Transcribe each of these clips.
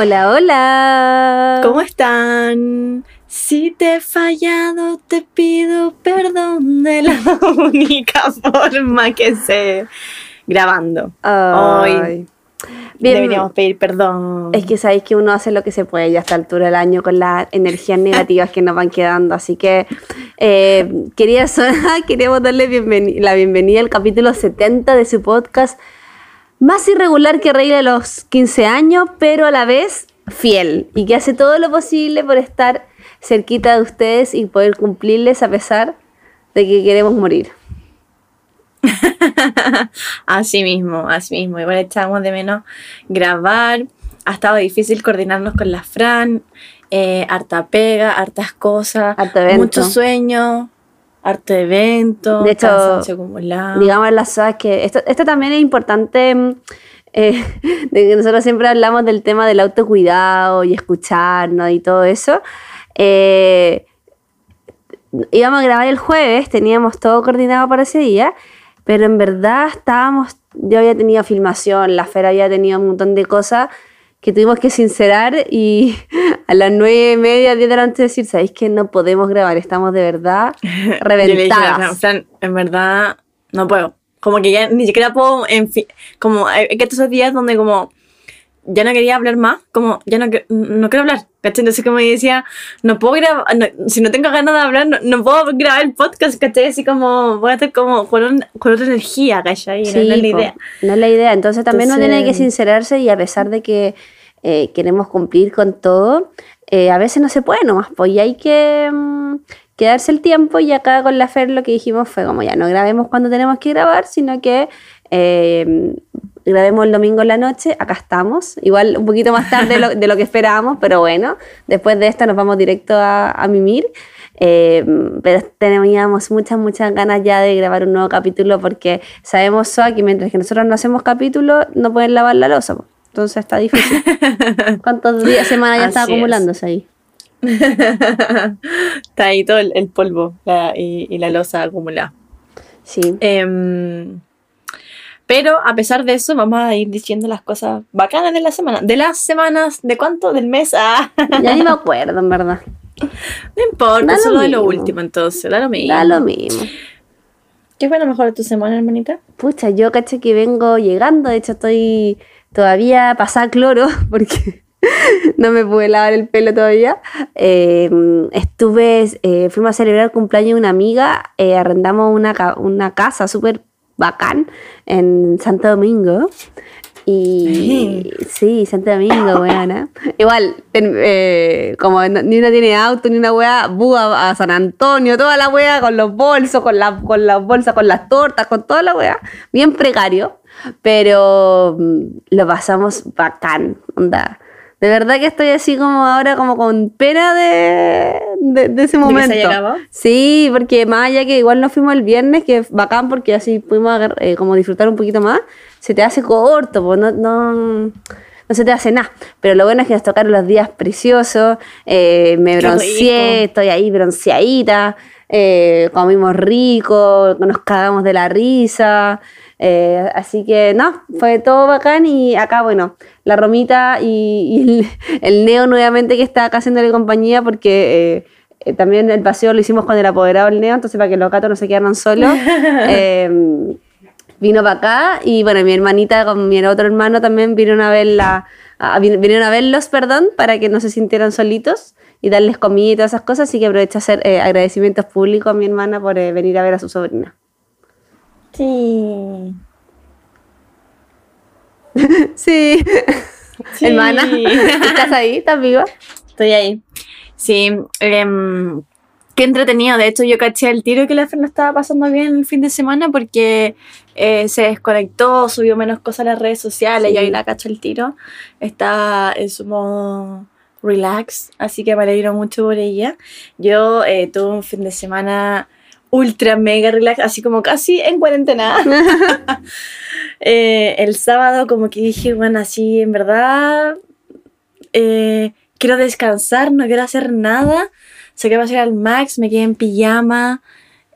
Hola, hola. ¿Cómo están? Si te he fallado, te pido perdón de la única forma que sé. Grabando. Hoy deberíamos pedir perdón. Es que sabéis que uno hace lo que se puede ya a esta altura del año con las energías negativas que nos van quedando. Así que eh, quería queríamos darle la bienvenida al capítulo 70 de su podcast más irregular que Rey de los 15 años, pero a la vez fiel y que hace todo lo posible por estar cerquita de ustedes y poder cumplirles a pesar de que queremos morir. así mismo, así mismo. Igual echábamos de menos grabar. Ha estado difícil coordinarnos con la Fran. Eh, harta pega, hartas cosas, mucho sueño, harto evento, de hecho, digamos las cosas que esto, esto también es importante mm, eh, de que nosotros siempre hablamos del tema del autocuidado y escucharnos y todo eso. Eh, íbamos a grabar el jueves, teníamos todo coordinado para ese día, pero en verdad estábamos, yo había tenido filmación, la Fera había tenido un montón de cosas que tuvimos que sincerar y a las nueve y media, diez de la noche decir, ¿sabéis que no podemos grabar? Estamos de verdad reventadas. en verdad, no puedo. Como que ya ni siquiera puedo, en fin, como eh, que estos días donde como ya no quería hablar más, como ya no, no quiero hablar, ¿cachai? Entonces como decía, no puedo grabar, si no tengo ganas de hablar, no, puedo grabar el podcast, ¿cachai? Así como voy a estar como con, con otra energía, ¿cachai? no, es la idea. No es la idea, entonces también uno tiene que sincerarse y a pesar de que eh, queremos cumplir con todo, eh, a veces no se puede nomás, pues y hay que mm, quedarse el tiempo y acá con la Fer lo que dijimos fue como ya no grabemos cuando tenemos que grabar, sino que eh, grabemos el domingo en la noche, acá estamos, igual un poquito más tarde de lo, que esperábamos, pero bueno, después de esto nos vamos directo a, mimir. pero teníamos muchas, muchas ganas ya de grabar un nuevo capítulo porque sabemos que mientras que nosotros no hacemos capítulo, no pueden lavar la losa. Entonces está difícil. ¿Cuántos días, semanas ya está acumulándose ahí? está ahí todo el, polvo y, la losa acumulada. Sí. Em, pero a pesar de eso, vamos a ir diciendo las cosas bacanas de la semana. ¿De las semanas? ¿De cuánto? ¿Del mes? Ah. Ya ni me acuerdo, en verdad. No importa, solo de lo último entonces, da lo mismo. Da lo mismo. ¿Qué fue lo mejor de tu semana, hermanita? Pucha, yo caché que vengo llegando, de hecho estoy todavía pasaba cloro porque no me pude lavar el pelo todavía. Eh, estuve, eh, fuimos a celebrar el cumpleaños de una amiga, eh, arrendamos una, una casa súper bacán en Santo Domingo. Y sí, Santo Domingo, weona. Igual, como ni una tiene auto, ni una weá, buga a San Antonio, toda la weá con los bolsos, con, la, con las bolsas, con las tortas, con toda la weá. Bien precario pero mm, lo pasamos bacán, onda. De verdad que estoy así como ahora como con pena de, de, ese momento. ¿De sí, porque más allá que igual nos fuimos el viernes, que es bacán porque así pudimos eh, como disfrutar un poquito más, se te hace corto, pues no, no, no se te hace nada. Pero lo bueno es que nos tocaron los días preciosos, eh, me bronceé, estoy ahí bronceadita, eh, comimos rico, nos cagamos de la risa. Eh, así que no, fue todo bacán y acá, bueno, la Romita y, el, Neo nuevamente que está acá haciéndole compañía porque eh, eh, también el paseo lo hicimos con el apoderado el Neo, entonces para que los gatos no se quedaran solos. Em, vino para acá y bueno, mi hermanita con mi otro hermano también vinieron a verla, vinieron a verlos, perdón, para que no se sintieran solitos y darles comida y todas esas cosas, así que aprovecho a hacer agradecimientos públicos a mi hermana por venir a ver a su sobrina. Sí. sí. Hermana, ¿estás ahí? ¿Estás viva? Estoy ahí. Sí. Em, qué entretenido. De hecho, yo caché el tiro que la no estaba pasando bien el fin de semana porque eh, se desconectó, subió menos cosas a las redes sociales y ahí la caché el tiro. Está en su modo relax, así que me alegro mucho por ella. Yo eh, tuve un fin de semana ultra mega relax, así como casi en cuarentena. Eh, el sábado como que dije, bueno, así en verdad eh, quiero descansar, no quiero hacer nada. Sé que va a ser al max, me quedé en pijama.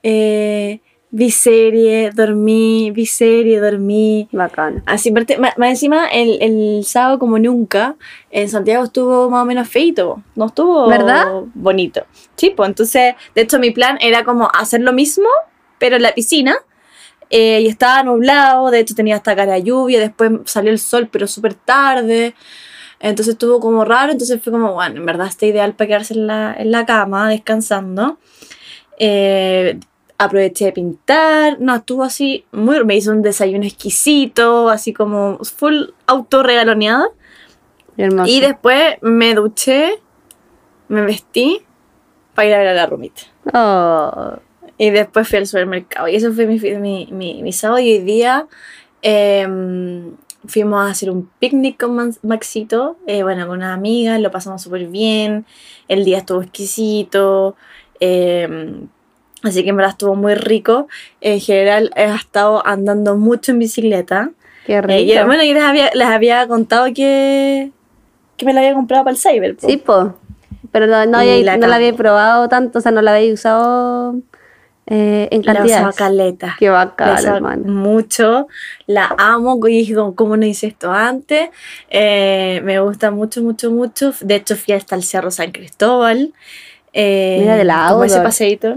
Eh, vi serie, dormí, vi serie, dormí. Bacán. Así, más, más encima, el, el sábado como nunca, en Santiago estuvo más o menos feito, no estuvo ¿Verdad? bonito. Sí, pues entonces, de hecho mi plan era como hacer lo mismo, pero en la piscina, eh, y estaba nublado, de hecho tenía hasta cara de lluvia, después salió el sol, pero súper tarde, entonces estuvo como raro, entonces fue como, bueno, en verdad está ideal para quedarse en la, en la cama, descansando. Eh, aproveché de pintar, no, estuvo así, muy, me hizo un desayuno exquisito, así como full autorregaloneada. Hermoso. Y después me duché, me vestí para ir a ver a la rumita. Oh, Y después fui al supermercado. Y eso fue mi, mi, mi, mi sábado. Y hoy día em, fuimos a hacer un picnic con Maxito. eh, bueno, con una amiga. Lo pasamos súper bien. El día estuvo exquisito. em, así que en verdad estuvo muy rico. En general he estado andando mucho en bicicleta. qué rico. Eh, y, bueno, yo les había, les había contado que, que me la había comprado para el Cyber. po. Sí, po. Pero no, no, Y había- la no la había probado tanto, o sea, no la había usado eh, en La cantidad. caleta. Qué La bacán, usaba hermano. mucho, la amo, y dije, como, ¿cómo no hice esto antes? Eh, me gusta mucho, mucho, mucho. De hecho, fui hasta el Cerro San Cristóbal. Eh, Mira, de la Como ese paseíto.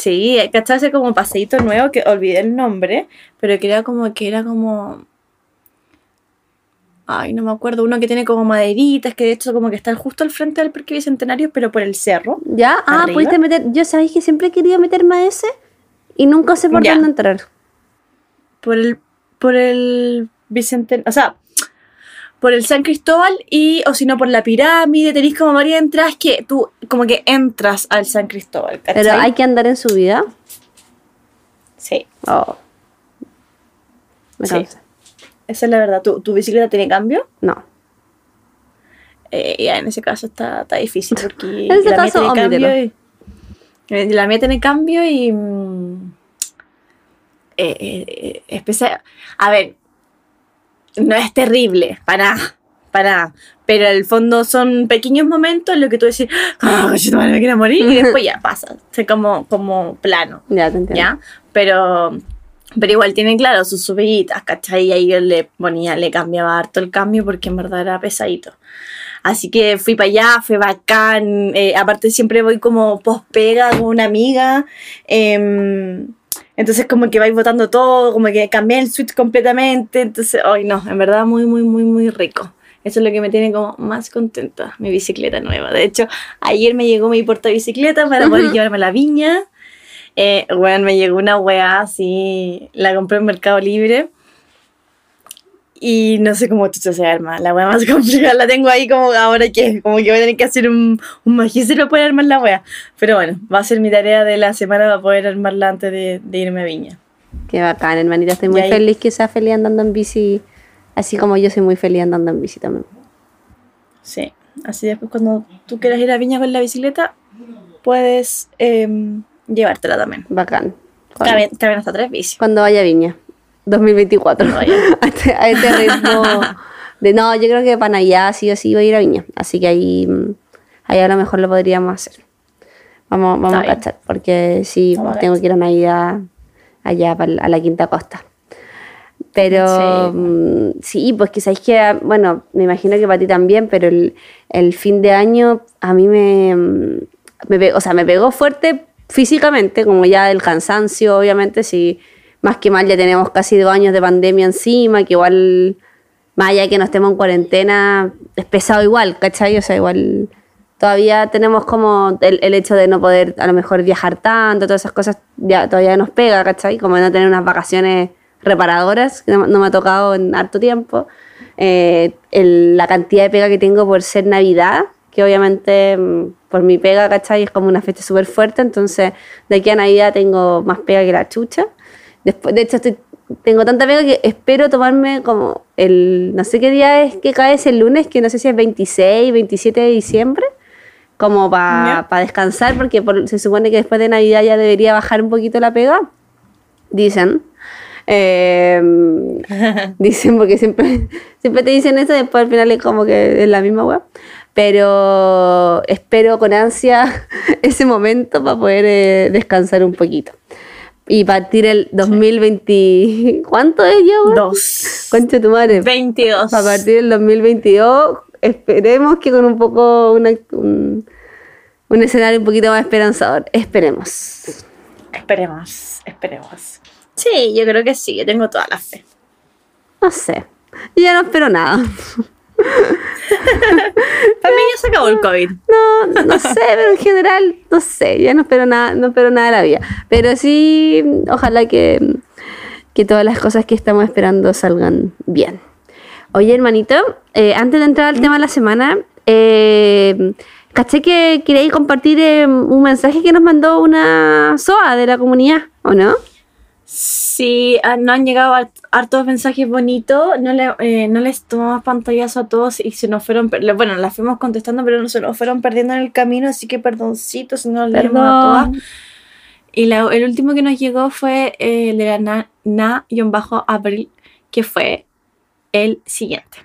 Sí, ¿cachai? Ese como paseíto nuevo que olvidé el nombre, pero que era como que era como... Ay, no me acuerdo, uno que tiene como maderitas, que de hecho como que está justo al frente del Parque Bicentenario, pero por el cerro. ¿Ya? Ah, pudiste meter. Yo sabéis que siempre he querido meterme a ese y nunca sé por Ya. dónde entrar. por el por el Vicente, o sea, por el San Cristóbal y o si no por la pirámide, tenéis como varias entradas que tú como que entras al San Cristóbal, ¿cachai? Pero hay que andar en subida. Sí, Oh. Me Sí. esa es la verdad. ¿Tu, tu bicicleta tiene cambio? No. Eh, ya en ese caso está, está difícil porque En ese la mía tiene cambio y, eh, la mía tiene cambio y eh, eh, eh, especial- a ver no es terrible para para pero en el fondo son pequeños momentos en los que tú decís ah coche tu madre, me quiero morir y después ya pasa es como como plano Ya te entiendo. ¿ya? Pero, pero igual tienen, claro, sus subiditas, ¿cachai? Y ahí yo le ponía, le cambiaba harto el cambio porque en verdad era pesadito. Así que fui para allá, fue bacán. eh, aparte siempre voy como post pega con una amiga. em, entonces como que vais votando todo, como que cambié el switch completamente. Entonces, hoy no, en verdad muy, muy, muy, muy rico. Eso es lo que me tiene como más contenta, mi bicicleta nueva. De hecho, ayer me llegó mi portabicicleta para poder llevarme a la viña. Eh, bueno, me llegó una weá así, la compré en Mercado Libre. Y no sé cómo chucha se arma. La weá más complicada la tengo ahí como ahora que como que voy a tener que hacer un, un magíster para armar la weá. Pero bueno, va a ser mi tarea de la semana para poder armarla antes de, de irme a Viña. Qué bacán, hermanita. Estoy muy ahí- feliz que seas feliz andando en bici. Así como yo soy muy feliz andando en bici también. Sí. Así después cuando tú quieras ir a Viña con la bicicleta, puedes em, llevártela también. Bacán. Caben hasta tres bicis. cuando vaya a Viña. 2024. Cuando vaya. a, este, a este ritmo. De, no, yo creo que para Navidad sí o sí voy a ir a Viña. Así que ahí, ahí a lo mejor lo podríamos hacer. Vamos, vamos a cachar. Porque sí, Vamos tengo que ir a Navidad allá a la Quinta Costa. Pero Sí. mm, sí, pues que sabéis que, bueno, me imagino que para ti también, pero el, el fin de año a mí me, mm, me o sea, me pegó fuerte físicamente, como ya el cansancio, obviamente, si más que mal ya tenemos casi dos años de pandemia encima, que igual, más allá de que no estemos en cuarentena, es pesado igual, ¿cachai? O sea, igual todavía tenemos como el, el hecho de no poder a lo mejor viajar tanto, todas esas cosas ya todavía nos pega, ¿cachai? Como no tener unas vacaciones reparadoras, que no, no me ha tocado en harto tiempo. Eh, el- la cantidad de pega que tengo por ser Navidad, que obviamente mm, por mi pega, ¿cachai? Es como una fecha súper fuerte, entonces de aquí a Navidad tengo más pega que la chucha. Después, de hecho, estoy, tengo tanta pega que espero tomarme como el, no sé qué día es que cae ese lunes, que no sé si es 26, 27 de diciembre, como para Ya. descansar, porque por- se supone que después de Navidad ya debería bajar un poquito la pega, dicen. Eh, dicen porque siempre, siempre te dicen eso, después al final es como que es la misma web. Pero espero con ansia ese momento para poder eh, descansar un poquito. Y partir el 2020. ¿Cuánto es ya? Dos. Concha tu madre. 22. A partir del 2022, esperemos que con un poco. una- un, un escenario un poquito más esperanzador. Esperemos. Esperemos, esperemos. Sí, yo creo que sí, yo tengo toda la fe. No sé. Yo ya no espero nada. Para mí ya se acabó el COVID. No, no sé, pero en general, no sé, ya no espero nada, no espero nada de la vida. Pero sí, ojalá que, que todas las cosas que estamos esperando salgan bien. Oye, hermanito, eh, antes de entrar al tema de la semana, eh, caché que queréis compartir eh, un mensaje que nos mandó una SOA de la comunidad, ¿o no? Sí, ah, no han llegado hart- hartos mensajes bonitos, no, le, eh, no les tomamos pantallazo a todos y se nos fueron, bueno, las fuimos contestando, pero se nos fueron perdiendo en el camino, así que perdoncito si no leemos a todas. Y la- el último que nos llegó fue eh, el de la na- na-abril, que fue el siguiente.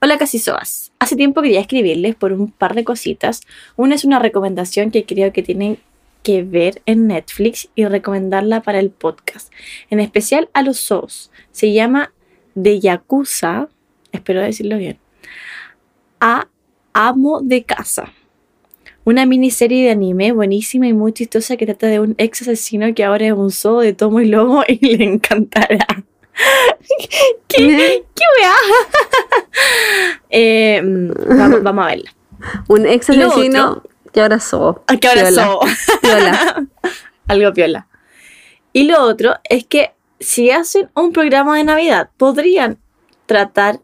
Hola Casisoas, hace tiempo quería escribirles por un par de cositas. Una es una recomendación que creo que tienen que ver en Netflix y recomendarla para el podcast, en especial a los SOS. Se llama De Yakuza, espero decirlo bien, a Amo de Casa. Una miniserie de anime buenísima y muy chistosa que trata de un ex asesino que ahora es un zoo de tomo y lomo y le encantará. ¿Qué? Eh, mm, vamos, vamos a verla. Un ex asesino que sos. Ah, Que ahora Piola. Algo piola. Y lo otro es que si hacen un programa de Navidad, podrían tratar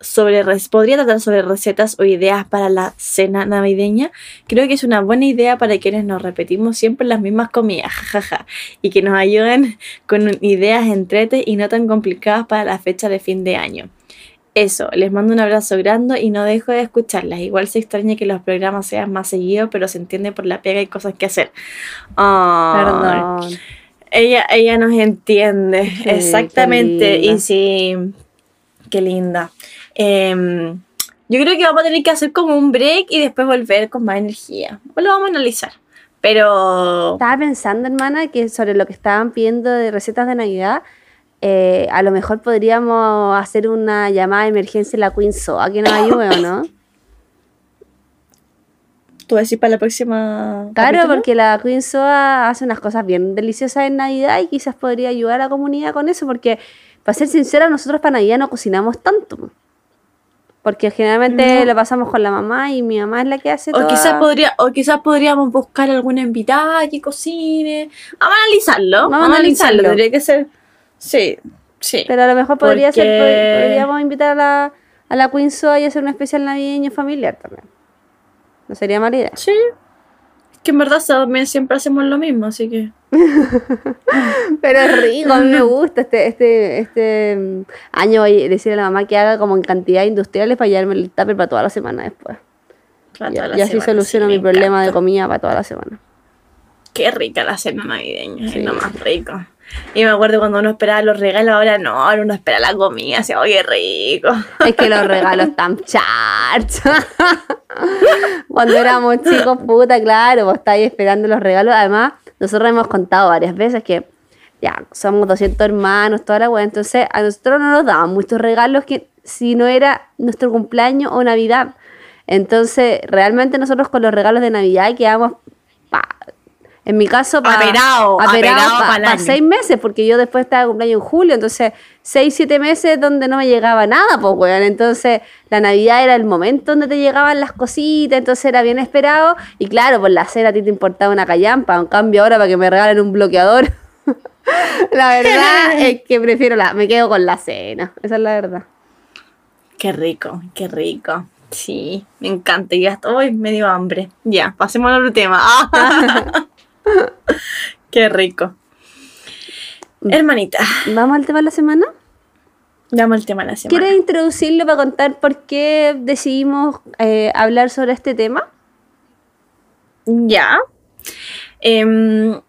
sobre podría tratar sobre recetas o ideas para la cena navideña. Creo que es una buena idea para quienes nos repetimos siempre las mismas comidas, jajaja, y que nos ayuden con ideas entretes y no tan complicadas para la fecha de fin de año. Eso, les mando un abrazo grande y no dejo de escucharlas. Igual se extraña que los programas sean más seguidos, pero se entiende por la pega y cosas que hacer. Ay, Perdón. ella, ella nos entiende, Sí, exactamente. Y sí, qué linda. Em, yo creo que vamos a tener que hacer como un break y después volver con más energía. O lo vamos a analizar. Pero Estaba pensando, hermana, que sobre lo que estaban pidiendo de recetas de Navidad, eh, a lo mejor podríamos hacer una llamada de emergencia en la Queen Soa que nos ayude, ¿o no? tú decís para la próxima. Claro, capítulo? porque la Queen Soa hace unas cosas bien deliciosas en Navidad y quizás podría ayudar a la comunidad con eso, porque, para ser sincera, nosotros para Navidad no cocinamos tanto. Porque generalmente No. lo pasamos con la mamá y mi mamá es la que hace O toda- quizás, podría, o quizás podríamos buscar alguna invitada que cocine. Vamos a analizarlo. Vamos a Vamos, a analizarlo. analizarlo. Tendría que ser. Sí, sí. Pero a lo mejor podría ser, Porque- podríamos invitar a la, a la Queen y hacer un especial navideño familiar también. No sería mala idea. Sí. Es que en verdad también siempre hacemos lo mismo, así que. Pero es rico, a mí me gusta. Este, este, este mm, año voy a decirle a la mamá que haga como en cantidades industriales para llevarme el tupper para toda la semana después. para Y, toda la y así semana, soluciono sí, mi problema de comida para toda la semana. Qué rica la cena navideña, Sí. es lo más rico. Y me acuerdo cuando uno esperaba los regalos, ahora no, ahora uno espera la comida, así, oye, rico. Es que los regalos están charch. Cuando éramos chicos, puta, claro, vos estáis esperando los regalos. Además, nosotros hemos contado varias veces que ya somos 200 hermanos, toda la wea. Entonces, a nosotros no nos daban muchos regalos que si no era nuestro cumpleaños o Navidad. Entonces, realmente nosotros con los regalos de Navidad quedamos, pa- en mi caso, para pa'l año. seis meses, porque yo después estaba de cumpleaños en julio, entonces seis, siete meses donde no me llegaba nada, pues, weón. Entonces, la Navidad era el momento donde te llegaban las cositas, entonces era bien esperado. Y claro, por la cena a ti te importaba una callampa, en cambio ahora para que me regalen un bloqueador. la verdad es que prefiero la, me quedo con la cena, esa es la verdad. Qué rico, qué rico. Sí, me encanta. Y ya estoy medio hambre. Ya, pasemos al otro tema. Qué rico. Hermanita, ¿Vamos al tema de la semana? dame el tema de la semana. ¿Quieres introducirlo para contar por qué decidimos eh, hablar sobre este tema? Ya. Em,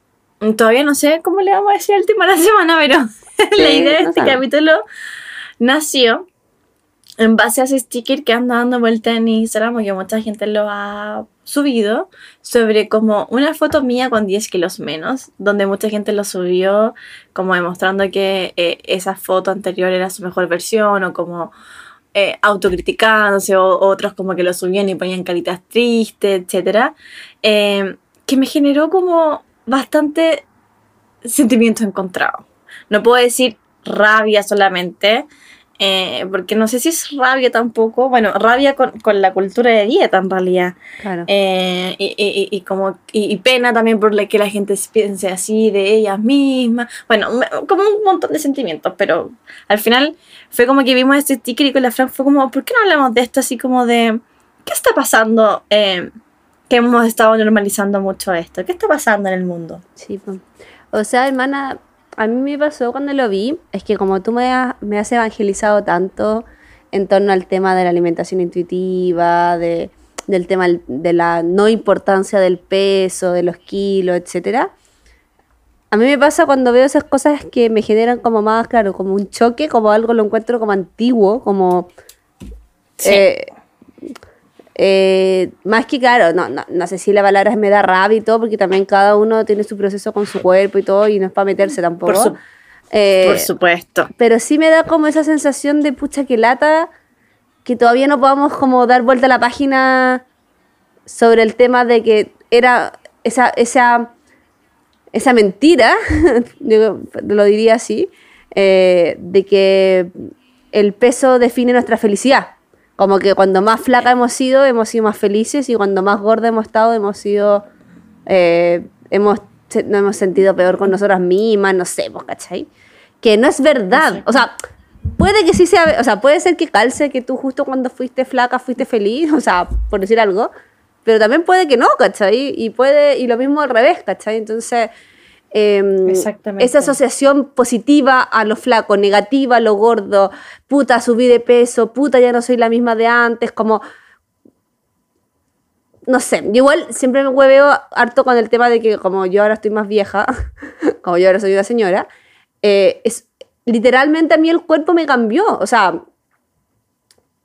todavía no sé cómo le vamos a decir el tema de la semana, pero la idea de no este capítulo nació en base a ese sticker que anda dando vuelta en Instagram, porque mucha gente lo ha subido, sobre como una foto mía con 10 kilos menos, donde mucha gente lo subió como demostrando que eh, esa foto anterior era su mejor versión o como eh, autocriticándose o otros como que lo subían y ponían caritas tristes, etc. Eh, que me generó como bastante sentimiento encontrado. No puedo decir rabia solamente, eh, porque no sé si es rabia tampoco, bueno, rabia con, con la cultura de dieta en realidad. Claro. Eh, y, y, y, como, y, pena también por la que la gente piense así de ellas mismas. Bueno, como un montón de sentimientos, pero al final fue como que vimos este sticker y con la Fran fue como, ¿por qué no hablamos de esto así como de, ¿qué está pasando? Eh, que hemos estado normalizando mucho esto. ¿Qué está pasando en el mundo? Sí, pues. O sea, hermana, a mí me pasó cuando lo vi, es que como tú me has, me has evangelizado tanto en torno al tema de la alimentación intuitiva, de, del tema de la no importancia del peso, de los kilos, etcétera. A mí me pasa cuando veo esas cosas que me generan como más, claro, como un choque, como algo lo encuentro como antiguo, como... Sí. eh, eh, más que claro, no, no, no sé si la palabra me da rabia y todo, porque también cada uno tiene su proceso con su cuerpo y todo, y no es para meterse tampoco. Por, su- Eh, por supuesto. pero sí me da como esa sensación de pucha que lata, que todavía no podamos como dar vuelta a la página sobre el tema de que era esa, esa, esa mentira, digo, lo diría así, eh, de que el peso define nuestra felicidad. Como que cuando más flaca hemos sido, hemos sido más felices y cuando más gorda hemos estado, hemos sido, eh, hemos, nos hemos sentido peor con nosotras mismas, no sé, ¿cachai? Que no es verdad. O sea, puede que sí sea, o sea, puede ser que calce que tú justo cuando fuiste flaca fuiste feliz, o sea, por decir algo, pero también puede que no, ¿cachai? Y puede, y lo mismo al revés, ¿cachai? Entonces, Exactamente. esa asociación positiva a lo flaco, negativa a lo gordo, puta, subí de peso, puta, ya no soy la misma de antes, como no sé, yo igual siempre me hueveo harto con el tema de que como yo ahora estoy más vieja, como yo ahora soy una señora, eh, es, literalmente a mí el cuerpo me cambió, o sea,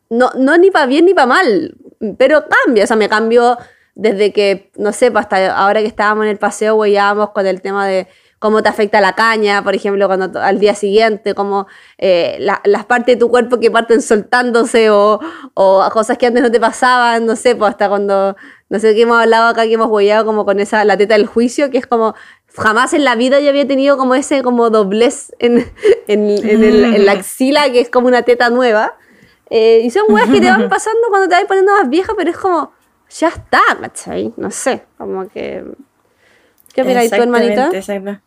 no, no ni para bien ni para mal, pero cambia, o sea, me cambió desde que, no sé, pues hasta ahora que estábamos en el paseo, huellábamos con el tema de cómo te afecta la caña, por ejemplo, cuando al día siguiente, como eh, la- las partes de tu cuerpo que parten soltándose o, o cosas que antes no te pasaban, no sé, pues hasta cuando, no sé qué hemos hablado acá, que hemos huellado como con esa, la teta del juicio, que es como, jamás en la vida yo había tenido como ese como doblez en, en, en el- en la axila, que es como una teta nueva. Eh, y son weas que te van pasando cuando te vas poniendo más vieja, pero es como, ya está, ¿cachai? No sé, como que... ¿Qué opinas tú, hermanita? Exactamente, exacto.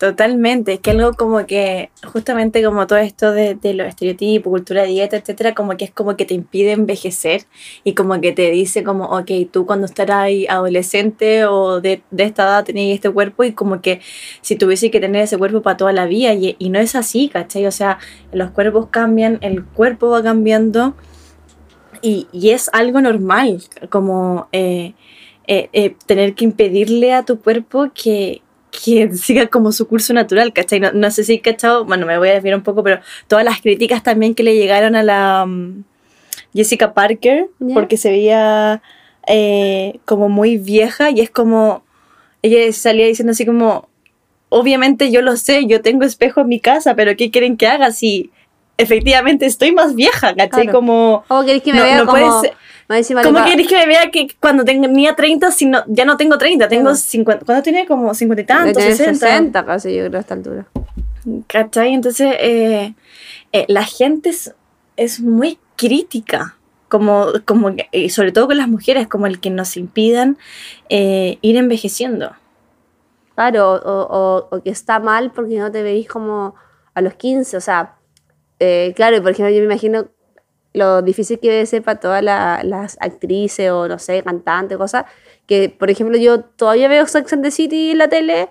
Totalmente, es que algo como que, justamente como todo esto de, de los estereotipos, cultura, dieta, etcétera, como que es como que te impide envejecer y como que te dice como, ok, tú cuando estarás adolescente o de, de esta edad tenías este cuerpo y como que si tuviese que tener ese cuerpo para toda la vida y, y no es así, ¿cachai? O sea, los cuerpos cambian, el cuerpo va cambiando y, y es algo normal, como eh, eh, eh, tener que impedirle a tu cuerpo que, que siga como su curso natural, ¿cachai? No, no sé si cachado, bueno, me voy a desviar un poco, pero todas las críticas también que le llegaron a la mm, Jessica Parker, porque se veía eh, como muy vieja y es como, ella salía diciendo así como, obviamente yo lo sé, yo tengo espejo en mi casa, pero ¿qué quieren que haga si efectivamente estoy más vieja, ¿cachai? Claro. Como... ¿Cómo queréis que me No- vea no como... encima ¿Cómo querés que me vea que cuando tenía 30, si no, ya no tengo 30, tengo Claro. 50, ¿cuándo tenía como 50 y tantos, tener 60? 60 casi, yo creo, a esta altura. ¿Cachai? Entonces, eh, eh, la gente es, es muy crítica, como, como, y sobre todo con las mujeres, como el que nos impidan eh, ir envejeciendo. Claro, o, o- o que está mal porque no te veis como a los 15, o sea, eh, claro, y por ejemplo, yo me imagino lo difícil que debe ser para todas la- las actrices o, no sé, cantantes, cosas, que, por ejemplo, yo todavía veo Sex and the City en la tele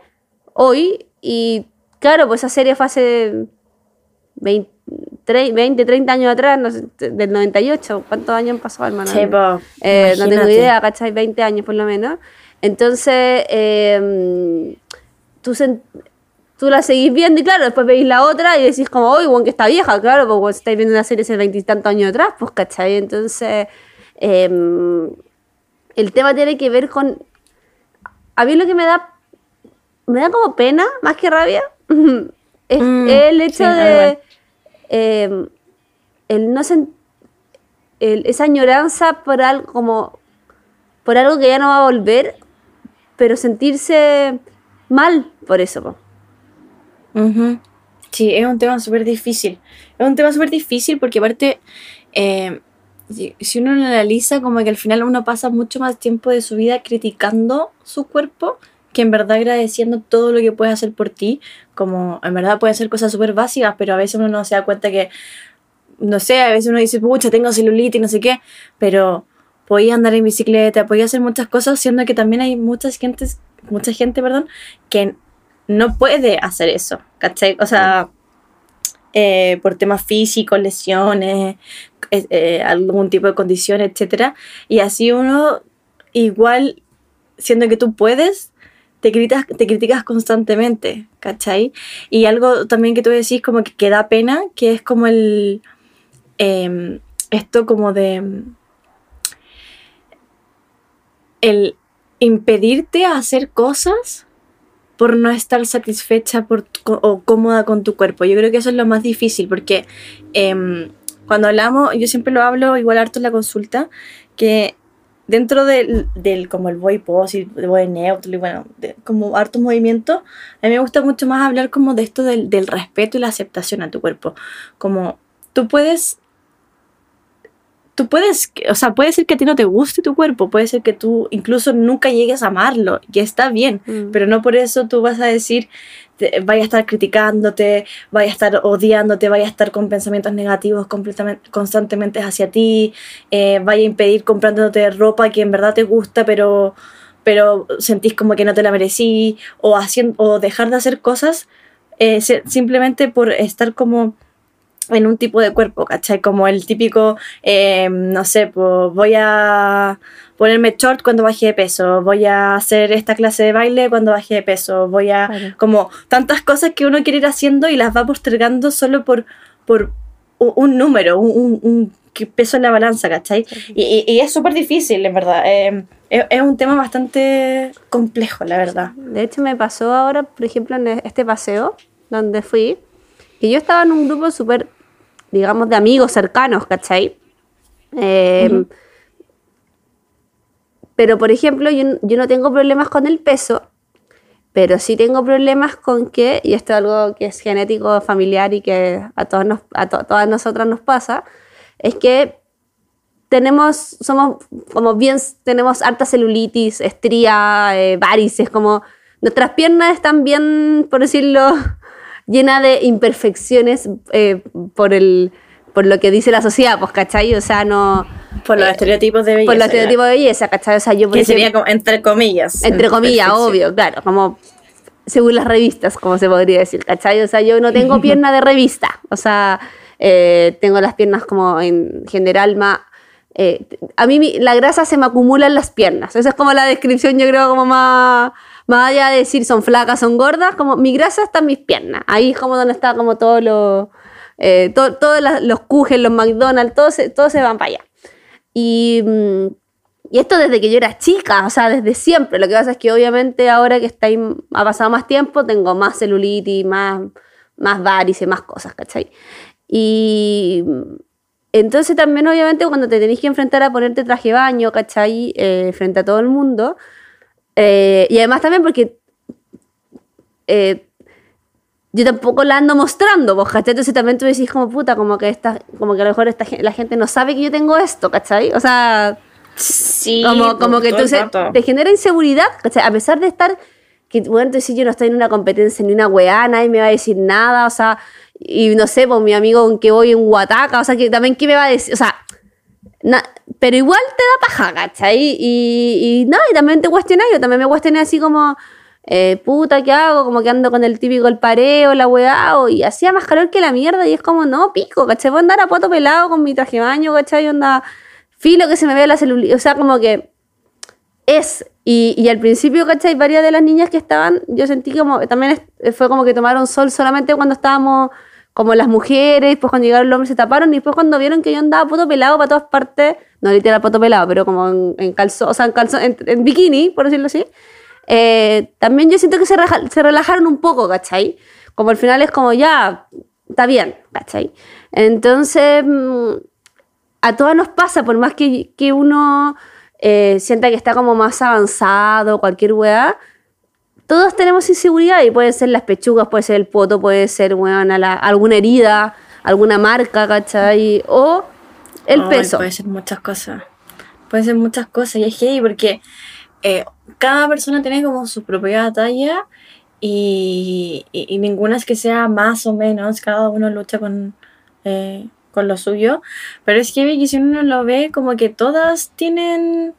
hoy y, claro, pues esa serie fue hace 20, tre- 20 30 años atrás, no sé, del 98, ¿cuántos años han pasado, hermano? Sí, Eh, no tengo idea, ¿cachai? 20 años por lo menos. Entonces, eh, tú tú la seguís viendo y claro, después veis la otra y decís como, uy, bueno, que está vieja, claro, porque cuando estáis viendo una serie hace veintitantos años atrás, pues, ¿cachai? Entonces, em, el tema tiene que ver con... A mí lo que me da, me da como pena, más que rabia, es Mm, el hecho sí, de... em, el no sen- el- esa añoranza por algo como por algo que ya no va a volver, pero sentirse mal por eso. po. Ujú. Sí, es un tema súper difícil. Es un tema súper difícil porque aparte, eh, si uno lo analiza, como que al final uno pasa mucho más tiempo de su vida criticando su cuerpo que en verdad agradeciendo todo lo que puede hacer por ti. Como en verdad pueden ser cosas súper básicas, pero a veces uno no se da cuenta que, no sé, a veces uno dice, pucha, tengo celulitis, no sé qué, pero podía andar en bicicleta, podía hacer muchas cosas, siendo que también hay muchas gentes, mucha gente, perdón, que no puede hacer eso, ¿cachai? O sea, eh, por temas físicos, lesiones, eh, algún tipo de condición, etcétera. Y así uno, igual, siendo que tú puedes, te criticas, te criticas constantemente, ¿cachai? Y algo también que tú decís como que, que da pena, que es como el... em, esto como de... El impedirte a hacer cosas por no estar satisfecha por o cómoda con tu cuerpo. Yo creo que eso es lo más difícil porque em, cuando hablamos, yo siempre lo hablo igual harto en la consulta, que dentro del, como el body pose el body neutral y bueno, como harto movimiento, a mí me gusta mucho más hablar como de esto del, del respeto y la aceptación a tu cuerpo. Como tú puedes tú puedes, o sea, puede ser que a ti no te guste tu cuerpo, puede ser que tú incluso nunca llegues a amarlo, y está bien, Mm. pero no por eso tú vas a decir, te- vaya a estar criticándote, vaya a estar odiándote, vaya a estar con pensamientos negativos completamente, constantemente hacia ti, eh, vaya a impedir comprándote ropa que en verdad te gusta, pero, pero sentís como que no te la merecí, o, haciendo, o dejar de hacer cosas eh, simplemente por estar como en un tipo de cuerpo, ¿cachai? Como el típico, eh, no sé, pues voy a ponerme short cuando baje de peso, voy a hacer esta clase de baile cuando baje de peso, voy a... Como tantas cosas que uno quiere ir haciendo y las va postergando solo por, por un número, un, un- peso en la balanza, ¿cachai? Y, y- y es súper difícil, en verdad. Eh, es, es un tema bastante complejo, la verdad. De hecho, me pasó ahora, por ejemplo, en este paseo donde fui, que yo estaba en un grupo súper, digamos, de amigos cercanos, ¿cachai? Eh, Ujú. Pero, por ejemplo, yo, yo no tengo problemas con el peso, pero sí tengo problemas con que, y esto es algo que es genético, familiar y que a, todos nos, a to- todas nosotras nos pasa, es que tenemos, somos como bien, tenemos harta celulitis, estría, eh, varices, como nuestras piernas están bien, por decirlo, llenas de imperfecciones eh, por el por lo que dice la sociedad, pues, ¿cachai? O sea, no... Por los Eh, estereotipos de belleza. Por los estereotipos de belleza, ¿cachai? O sea, yo, Que sería como, entre comillas. entre comillas, obvio, claro, como según las revistas, como se podría decir, ¿cachai? O sea, yo no tengo pierna de revista, o sea, eh, tengo las piernas como en general más... eh, a mí mi- la grasa se me acumula en las piernas, esa es como la descripción, yo creo, como más... Más allá de decir son flacas, son gordas, como mi grasa está en mis piernas. Ahí es como donde está como todo lo... eh, to- todos los Kuchen, los McDonald's, todos se, todos se van para allá. Y, mm, y esto desde que yo era chica, o sea, desde siempre. Lo que pasa es que obviamente ahora que está ahí, ha pasado más tiempo, tengo más celulitis, más, más varices, más cosas, ¿cachai? Y mm, entonces también obviamente cuando te tenés que enfrentar a ponerte traje baño, ¿cachai? Eh, frente a todo el mundo. Eh, y además también porque eh, yo tampoco la ando mostrando, vos, ¿cachai? Entonces también tú decís como puta, como que esta, como que a lo mejor esta, la gente no sabe que yo tengo esto, ¿cachai? O sea, Sí. como, como que tú se- te genera inseguridad, ¿cachai? A pesar de estar, que bueno, tú yo no estoy en una competencia ni una weá, nadie me va a decir nada, o sea, y no sé, pues mi amigo con que voy en Huataca, o sea, que también qué me va a decir, o sea, pero igual te da paja, ¿cachai? Y, y no, y también te cuestionas, yo también me cuestioné así como, eh, puta, ¿qué hago? Como que ando con el típico el pareo, la weá, y hacía más calor que la mierda, y es como, no, pico, ¿cachai? Voy a andar a poto pelado con mi traje de baño, ¿cachai? Onda, filo que se me vea la celulitis, o sea, como que es. Y, y al principio, ¿cachai? Varias de las niñas que estaban, yo sentí como, también fue como que tomaron sol solamente cuando estábamos como las mujeres, después cuando llegaron los hombres se taparon y después cuando vieron que yo andaba poto pelado para todas partes, no literal poto pelado, pero como en, en calzón, o sea, en calzón, en, bikini, por decirlo así, eh, también yo siento que se, relajaron un poco, ¿cachai? Como al final es como ya, está bien, ¿cachai? Entonces, mm, a todas nos pasa, por más que, que uno eh, sienta que está como más avanzado, cualquier weá, todos tenemos inseguridad y pueden ser las pechugas, puede ser el poto, puede ser a la- alguna herida, alguna marca, ¿cachai? O el peso. Puede ser muchas cosas. Puede ser muchas cosas. Y es heavy porque eh, cada persona tiene como su propia talla y, y- y ninguna es que sea más o menos. Cada uno lucha con, eh, con lo suyo. Pero es heavy que si uno lo ve, como que todas tienen.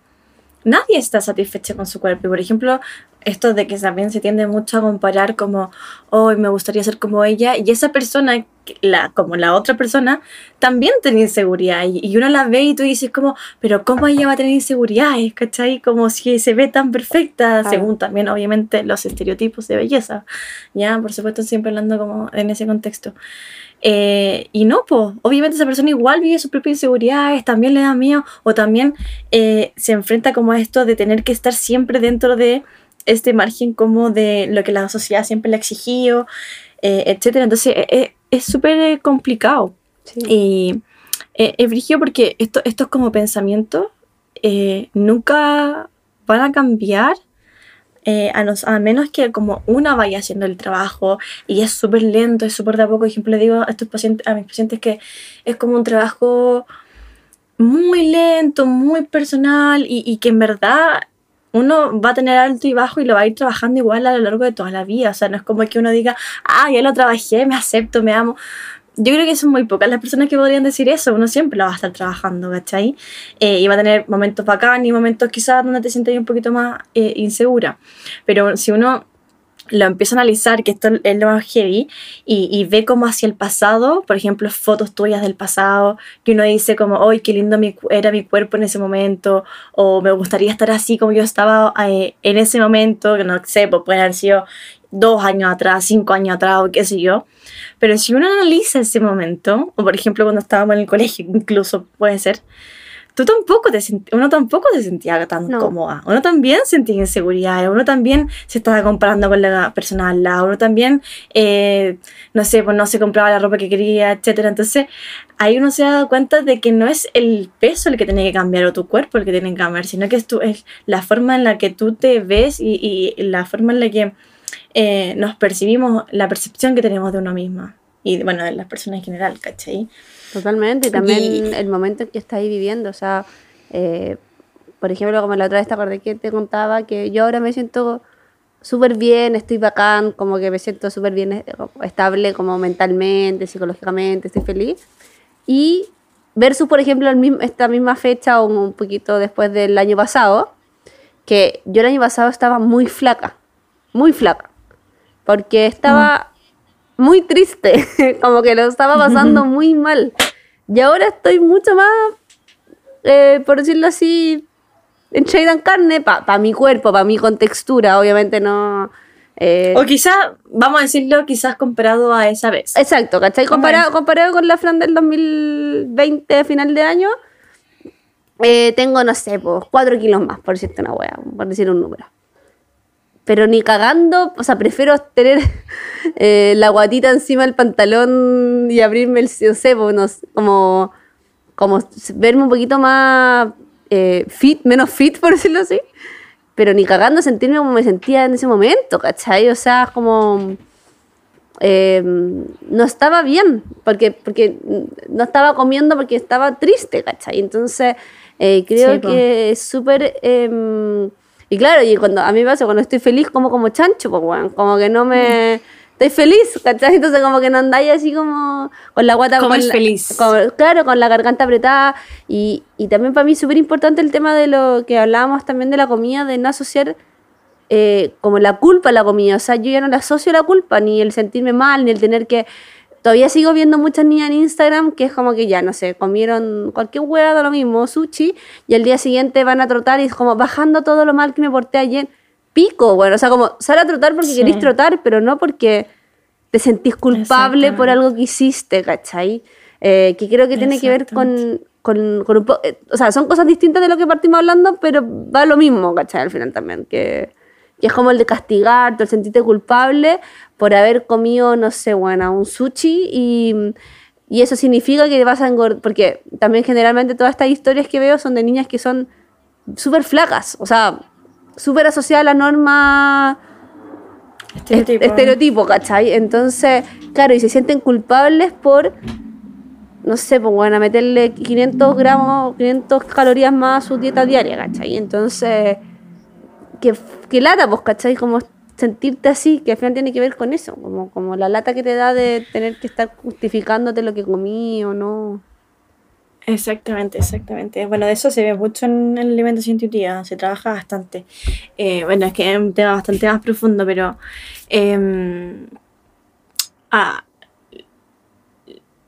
Nadie está satisfecha con su cuerpo. Por ejemplo, esto de que también se tiende mucho a comparar como, hoy me gustaría ser como ella, y esa persona, la, como la otra persona, también tiene inseguridad. Y, y uno la ve y tú dices como, pero ¿cómo ella va a tener inseguridades? ¿Cachai? Como si se ve tan perfecta, según también obviamente los estereotipos de belleza. Ya, por supuesto, siempre hablando como en ese contexto. Eh, y no, pues, obviamente esa persona igual vive sus propias inseguridades, también le da miedo, o también eh, se enfrenta como a esto de tener que estar siempre dentro de este margen como de lo que la sociedad siempre le ha exigido, eh, etcétera. Entonces, eh, eh, es súper eh, complicado. Sí. Y eh, es brígido porque esto, estos como pensamientos eh, nunca van a cambiar eh, a, nos- a menos que como una vaya haciendo el trabajo y es súper lento, es súper de a poco. Por ejemplo, le digo a, estos pacientes, a mis pacientes que es como un trabajo muy lento, muy personal y, y que en verdad uno va a tener alto y bajo y lo va a ir trabajando igual a lo largo de toda la vida. O sea, no es como que uno diga, ah, ya lo trabajé, me acepto, me amo. Yo creo que son muy pocas las personas que podrían decir eso. Uno siempre lo va a estar trabajando, ¿cachai? Eh, y va a tener momentos bacán y momentos quizás donde te sientes un poquito más eh, insegura. Pero si uno lo empieza a analizar, que esto es lo más heavy, y, y ve como hacia el pasado, por ejemplo, fotos tuyas del pasado, que uno dice como, ¡ay, qué lindo mi era mi cuerpo en ese momento! O me gustaría estar así como yo estaba eh, en ese momento, que no sé, pues pueden haber sido dos años atrás, cinco años atrás, o qué sé yo. Pero si uno analiza ese momento, o por ejemplo cuando estábamos en el colegio, incluso puede ser, tú tampoco te sent- uno tampoco se sentía tan No. cómoda. Uno también sentía inseguridad, uno también se estaba comparando con la persona al lado, uno también, eh, no sé, pues no se compraba la ropa que quería, etcétera. Entonces, ahí uno se ha dado cuenta de que no es el peso el que tiene que cambiar o tu cuerpo el que tiene que cambiar, sino que es, tu, es la forma en la que tú te ves y, y la forma en la que eh, nos percibimos, la percepción que tenemos de uno misma. Y bueno, de las personas en general, ¿cachai? Totalmente, y también Y- el momento en que estáis viviendo, o sea, eh, por ejemplo, como la otra vez te acordé que te contaba que yo ahora me siento súper bien, estoy bacán, como que me siento súper bien eh, estable como mentalmente, psicológicamente, estoy feliz. Y versus, por ejemplo, el mismo, esta misma fecha o un poquito después del año pasado, que yo el año pasado estaba muy flaca, muy flaca, porque estaba muy triste, como que lo estaba pasando muy mal. Y ahora estoy mucho más, eh, por decirlo así, enchada en carne, para mi cuerpo, para mi contextura, obviamente no... eh, O quizás, vamos a decirlo, quizás comparado a esa vez. Exacto, ¿cachai? ¿Cómo Comparado, comparado con la Fran del 2020, final de año, eh, tengo, no sé, pues, 4 kilos más, por decirte una wea, por decir un número. Pero ni cagando, o sea, prefiero tener eh, la guatita encima del pantalón y abrirme el, no sé, pues, como, como verme un poquito más eh, fit, menos fit, por decirlo así. Pero ni cagando sentirme como me sentía en ese momento, ¿cachai? O sea, como eh, no estaba bien, porque, porque no estaba comiendo porque estaba triste, ¿cachai? Entonces, eh, creo Sí, que es súper... y claro, y cuando a mí me pasa, cuando estoy feliz, como como chancho, pues, weón, como que no me... Estoy feliz, ¿cachai? Entonces como que no andáis así como con la guata... Como feliz. con- claro, con la garganta apretada. Y, y también para mí es súper importante el tema de lo que hablábamos también de la comida, de no asociar eh, como la culpa a la comida. O sea, yo ya no le asocio la culpa, ni el sentirme mal, ni el tener que todavía sigo viendo muchas niñas en Instagram que es como que ya, no sé, comieron cualquier hueá lo mismo, sushi, y al día siguiente van a trotar y es como bajando todo lo mal que me porté ayer. Pico, bueno, o sea, como sal a trotar porque queréis trotar, pero no porque te sentís culpable por algo que hiciste, ¿cachai? Eh, que creo que tiene que ver con, con, con un poco... Eh, o sea, son cosas distintas de lo que partimos hablando, pero va lo mismo, ¿cachai? Al final también, que, que es como el de castigarte, el sentirte culpable por haber comido, no sé, bueno, un sushi y, y eso significa que te vas a engordar, porque también generalmente todas estas historias que veo son de niñas que son súper flacas, o sea, súper asociadas a la norma estereotipo. estereotipo, ¿cachai? Entonces, claro, y se sienten culpables por no sé, pues bueno, meterle 500 gramos, 500 calorías más a su dieta diaria, ¿cachai? Entonces, que, que lata, pues, ¿cachai? Como sentirte así, que al final tiene que ver con eso, como, como la lata que te da de tener que estar justificándote lo que comí o no. Exactamente, exactamente. Bueno, de eso se ve mucho en el alimentación intuitiva, se trabaja bastante. Eh, bueno, es que es un tema bastante más profundo, pero... Eh, ah,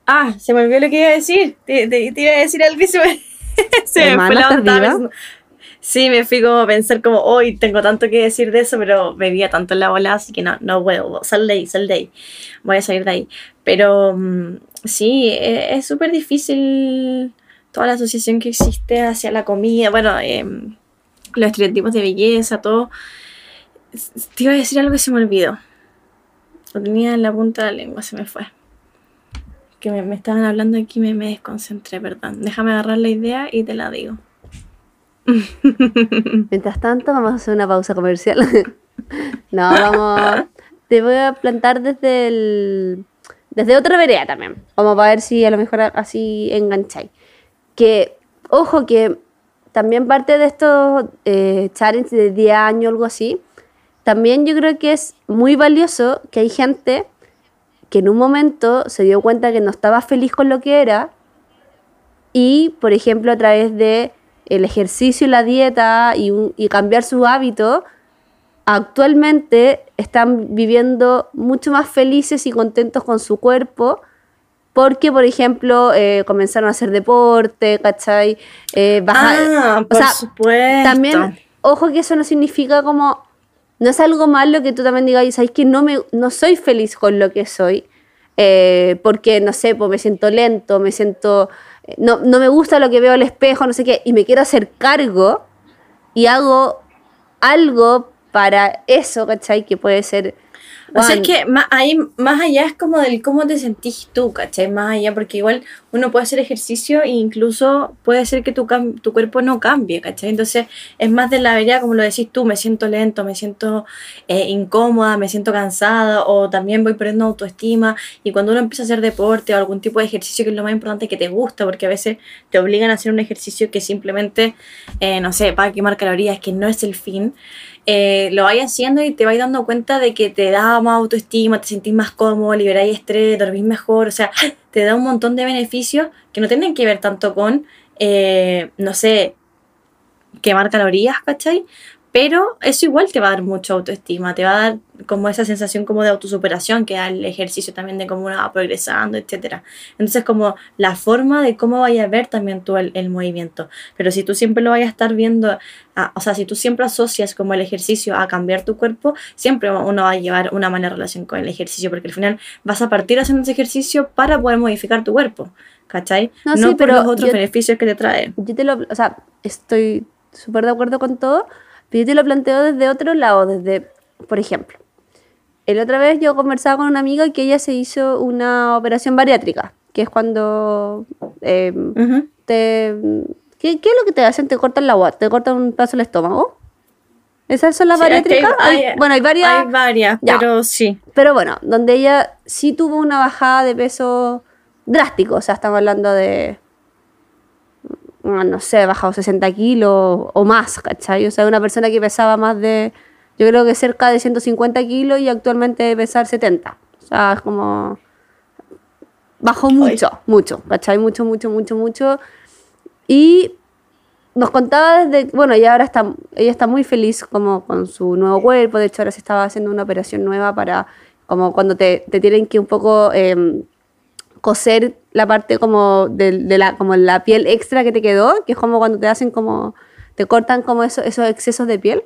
Ah, se me olvidó lo que iba a decir. Te, iba a decir algo y se me, se me fue la onda. Sí, me fui como a pensar como, hoy tengo tanto que decir de eso, pero me veía tanto en la bola, así que no, no puedo. Sal de ahí, sal de ahí. Voy a salir de ahí. Pero mm, sí, e, es súper difícil toda la asociación que existe hacia la comida. Bueno, em, los estereotipos de belleza, todo. Te iba a decir algo que se me olvidó. Lo tenía en la punta de la lengua, se me fue que me, estaban hablando aquí me, me desconcentré, perdón. Déjame agarrar la idea y te la digo. Mientras tanto, vamos a hacer una pausa comercial. no, vamos. Te voy a plantar desde el. Desde otra vereda también. Vamos a ver si a lo mejor así engancháis. Que, ojo, que también parte de estos eh, challenges de 10 años, algo así. También yo creo que es muy valioso que hay gente que en un momento se dio cuenta que no estaba feliz con lo que era y, por ejemplo, a través de el ejercicio y la dieta y, cambiar sus hábitos, actualmente están viviendo mucho más felices y contentos con su cuerpo porque, por ejemplo, eh, comenzaron a hacer deporte, ¿cachai? Eh, ah, por supuesto. También, ojo que eso no significa como no es algo malo que tú también digas, sabes que no, me, no soy feliz con lo que soy, eh, porque, no sé, pues me siento lento, me siento, no, no me gusta lo que veo al espejo, no sé qué, y me quiero hacer cargo y hago algo para eso, ¿cachai? Que puede ser o sea, es que más, ahí, más allá es como del cómo te sentís tú, ¿cachai? Más allá, porque igual uno puede hacer ejercicio e incluso puede ser que tu, tu cuerpo no cambie, ¿cachai? Entonces es más de la verdad, como lo decís tú, me siento lento, me siento eh, incómoda, me siento cansada o también voy perdiendo autoestima y cuando uno empieza a hacer deporte o algún tipo de ejercicio que es lo más importante que te gusta, porque a veces te obligan a hacer un ejercicio que simplemente, eh, no sé, para quemar calorías, que no es el fin. Eh, lo vayas haciendo y te vais dando cuenta de que te da más autoestima, te sentís más cómodo, liberáis estrés, dormís mejor, o sea, te da un montón de beneficios que no tienen que ver tanto con, eh, no sé, quemar calorías, ¿cachai? Pero eso igual te va a dar mucha autoestima, te va a dar como esa sensación como de autosuperación que da el ejercicio también de cómo uno va progresando, etc. Entonces como la forma de cómo vaya a ver también tú el, movimiento. Pero si tú siempre lo vayas a estar viendo, o sea, si tú siempre asocias como el ejercicio a cambiar tu cuerpo, siempre uno va a llevar una mala relación con el ejercicio, porque al final vas a partir haciendo ese ejercicio para poder modificar tu cuerpo, ¿cachai? No, no por los otros beneficios que te trae. Yo te lo, o sea, estoy súper de acuerdo con todo pero yo te lo planteo desde otro lado, desde, por ejemplo, el otra vez yo conversaba con una amiga que ella se hizo una operación bariátrica, que es cuando em, te... ¿qué, es lo que te hacen? Te cortan la agua, te cortan un paso del estómago. ¿Esas son las bariátricas? bueno, hay varias. Hay varias, pero sí. Pero bueno, donde ella sí tuvo una bajada de peso drástico, o sea, estamos hablando de no sé, bajado 60 kilos o más, ¿cachai? O sea, una persona que pesaba más de, yo creo que cerca de 150 kilos y actualmente pesar 70. O sea, es como... Bajó mucho, mucho, ¿cachai? Mucho, mucho, mucho, mucho. Y nos contaba desde, bueno, y ahora está, ella está muy feliz como con su nuevo cuerpo, de hecho ahora se estaba haciendo una operación nueva para, como cuando te, te tienen que un poco... Em, coser la parte como de, de la, como la piel extra que te quedó, que es como cuando te hacen como, te cortan como eso, esos excesos de piel.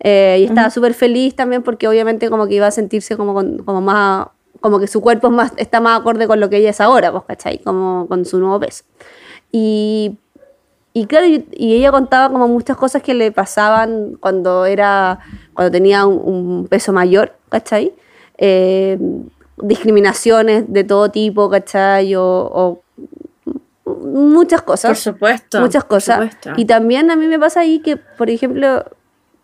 Eh, y estaba súper feliz también porque obviamente como que iba a sentirse como, con- como más, como que su cuerpo es más, está más acorde con lo que ella es ahora, pues, ¿cachai? Como con su nuevo peso. Y, y claro, y ella contaba como muchas cosas que le pasaban cuando era, cuando tenía un, un peso mayor, ¿cachai? Eh, discriminaciones de todo tipo, ¿cachai? O, o muchas cosas Por supuesto. muchas por cosas. supuesto. Y también a mí me pasa ahí que, por ejemplo,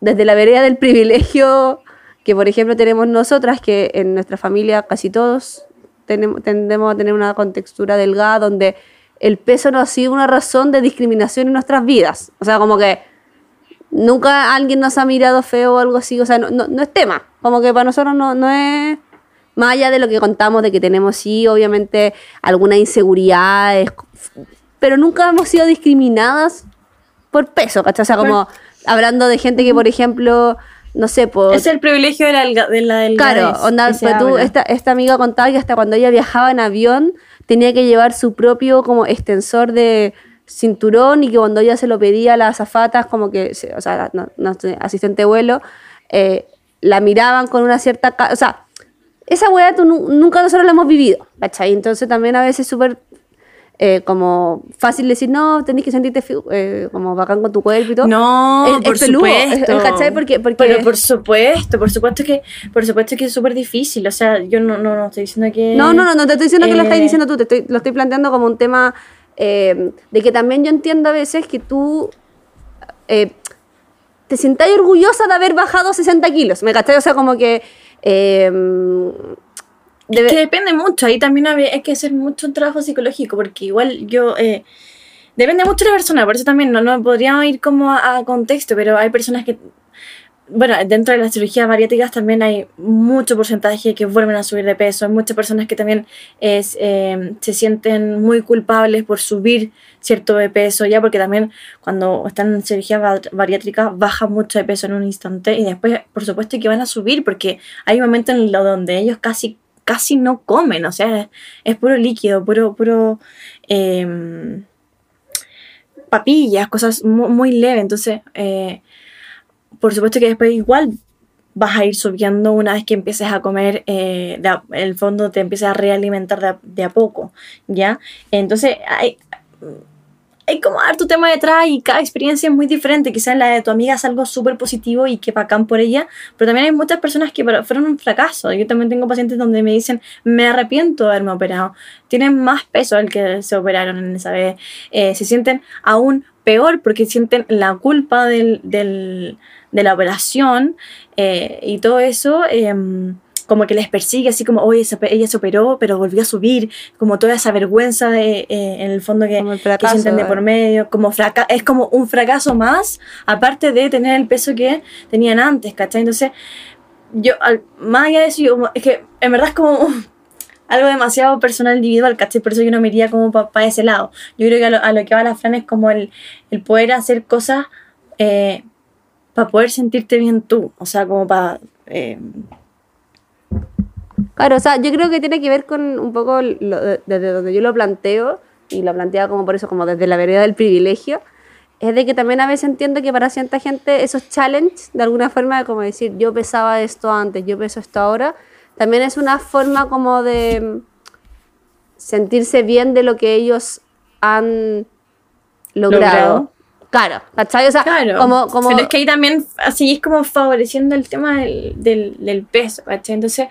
desde la vereda del privilegio que, por ejemplo, tenemos nosotras, que en nuestra familia casi todos tenemos, tendemos a tener una contextura delgada donde el peso no ha sido una razón de discriminación en nuestras vidas. O sea, como que nunca alguien nos ha mirado feo o algo así. O sea, no, no, no es tema. Como que para nosotros no, no es... Más allá de lo que contamos de que tenemos, sí, obviamente, algunas inseguridades, pero nunca hemos sido discriminadas por peso, ¿cachai? O sea, como hablando de gente que, por ejemplo, no sé, por... Es el privilegio de la, delga- de la delgadez Claro, onda, se pues tú, esta, esta amiga contaba que hasta cuando ella viajaba en avión tenía que llevar su propio como extensor de cinturón y que cuando ella se lo pedía a las azafatas, como que, o sea, no, asistente de vuelo, eh, la miraban con una cierta... O sea, esa weá tú nu- nunca nosotros la hemos vivido, ¿cachai? Entonces también a veces es súper eh, como fácil decir, no, tenés que sentirte eh, como bacán con tu cuerpo y todo. No, Es- es por peludo, supuesto. es- ¿cachai? Porque- porque- Pero por supuesto, por supuesto que, por supuesto que es súper difícil. O sea, yo no, no, no estoy diciendo que. No, no, no, no te estoy diciendo que lo estás eh, diciendo tú, te estoy, lo estoy planteando como un tema eh, de que también yo entiendo a veces que tú eh, te sientas orgullosa de haber bajado 60 kilos, ¿me cachai? O sea, como que... eh, debe- Es que depende mucho, ahí también hay que hacer mucho trabajo psicológico, porque igual yo... eh, depende mucho de la persona, por eso también no, no podríamos ir como a, a contexto, pero hay personas que... Bueno, dentro de las cirugías bariátricas también hay mucho porcentaje que vuelven a subir de peso. Hay muchas personas que también eh, se sienten muy culpables por subir cierto de peso, ya porque también cuando están en cirugía ba- bariátrica bajan mucho de peso en un instante y después, por supuesto, que van a subir porque hay momentos en lo donde ellos casi casi no comen, o sea, es, puro líquido, puro, puro em, papillas, cosas mu- muy, leves. Entonces, eh, por supuesto que después igual vas a ir subiendo una vez que empieces a comer, eh, de el fondo te empieces a realimentar de de a poco, ¿ya? Entonces, hay, hay como harto tema detrás y cada experiencia es muy diferente. Quizás la de tu amiga es algo súper positivo y que bacán por ella, pero también hay muchas personas que fueron un fracaso. Yo también tengo pacientes donde me dicen, me arrepiento de haberme operado. Tienen más peso del que se operaron en esa vez. Eh, se sienten aún peor porque sienten la culpa del, del- de la operación eh, y todo eso. em, como que les persigue, así como, oye, se- ella se operó, pero volvió a subir, como toda esa vergüenza de, eh, en el fondo que, Como el que fracaso, sienten de eh. por medio, como fraca es como un fracaso más, aparte de tener el peso que tenían antes, ¿cachai? Entonces, yo, al- más allá de eso, yo es que en verdad es como algo demasiado personal, individual, ¿cachai? Por eso yo no me iría como para ese lado. Yo creo que a lo, a lo que va la Fran es como el, el poder hacer cosas para poder sentirte bien tú, o sea, como para... Claro, o sea, yo creo que tiene que ver con un poco lo- de- desde donde yo lo planteo, y lo planteaba como por eso, como desde la vereda del privilegio, es de que también a veces entiendo que para cierta gente esos challenges, de alguna forma, como decir, yo pesaba esto antes, yo peso esto ahora, también es una forma como de mm, sentirse bien de lo que ellos han logrado. Logrado. Claro, ¿cachai? O sea, Claro, como, como... pero es que ahí también así es como favoreciendo el tema del, del, del peso, ¿cachai? Entonces,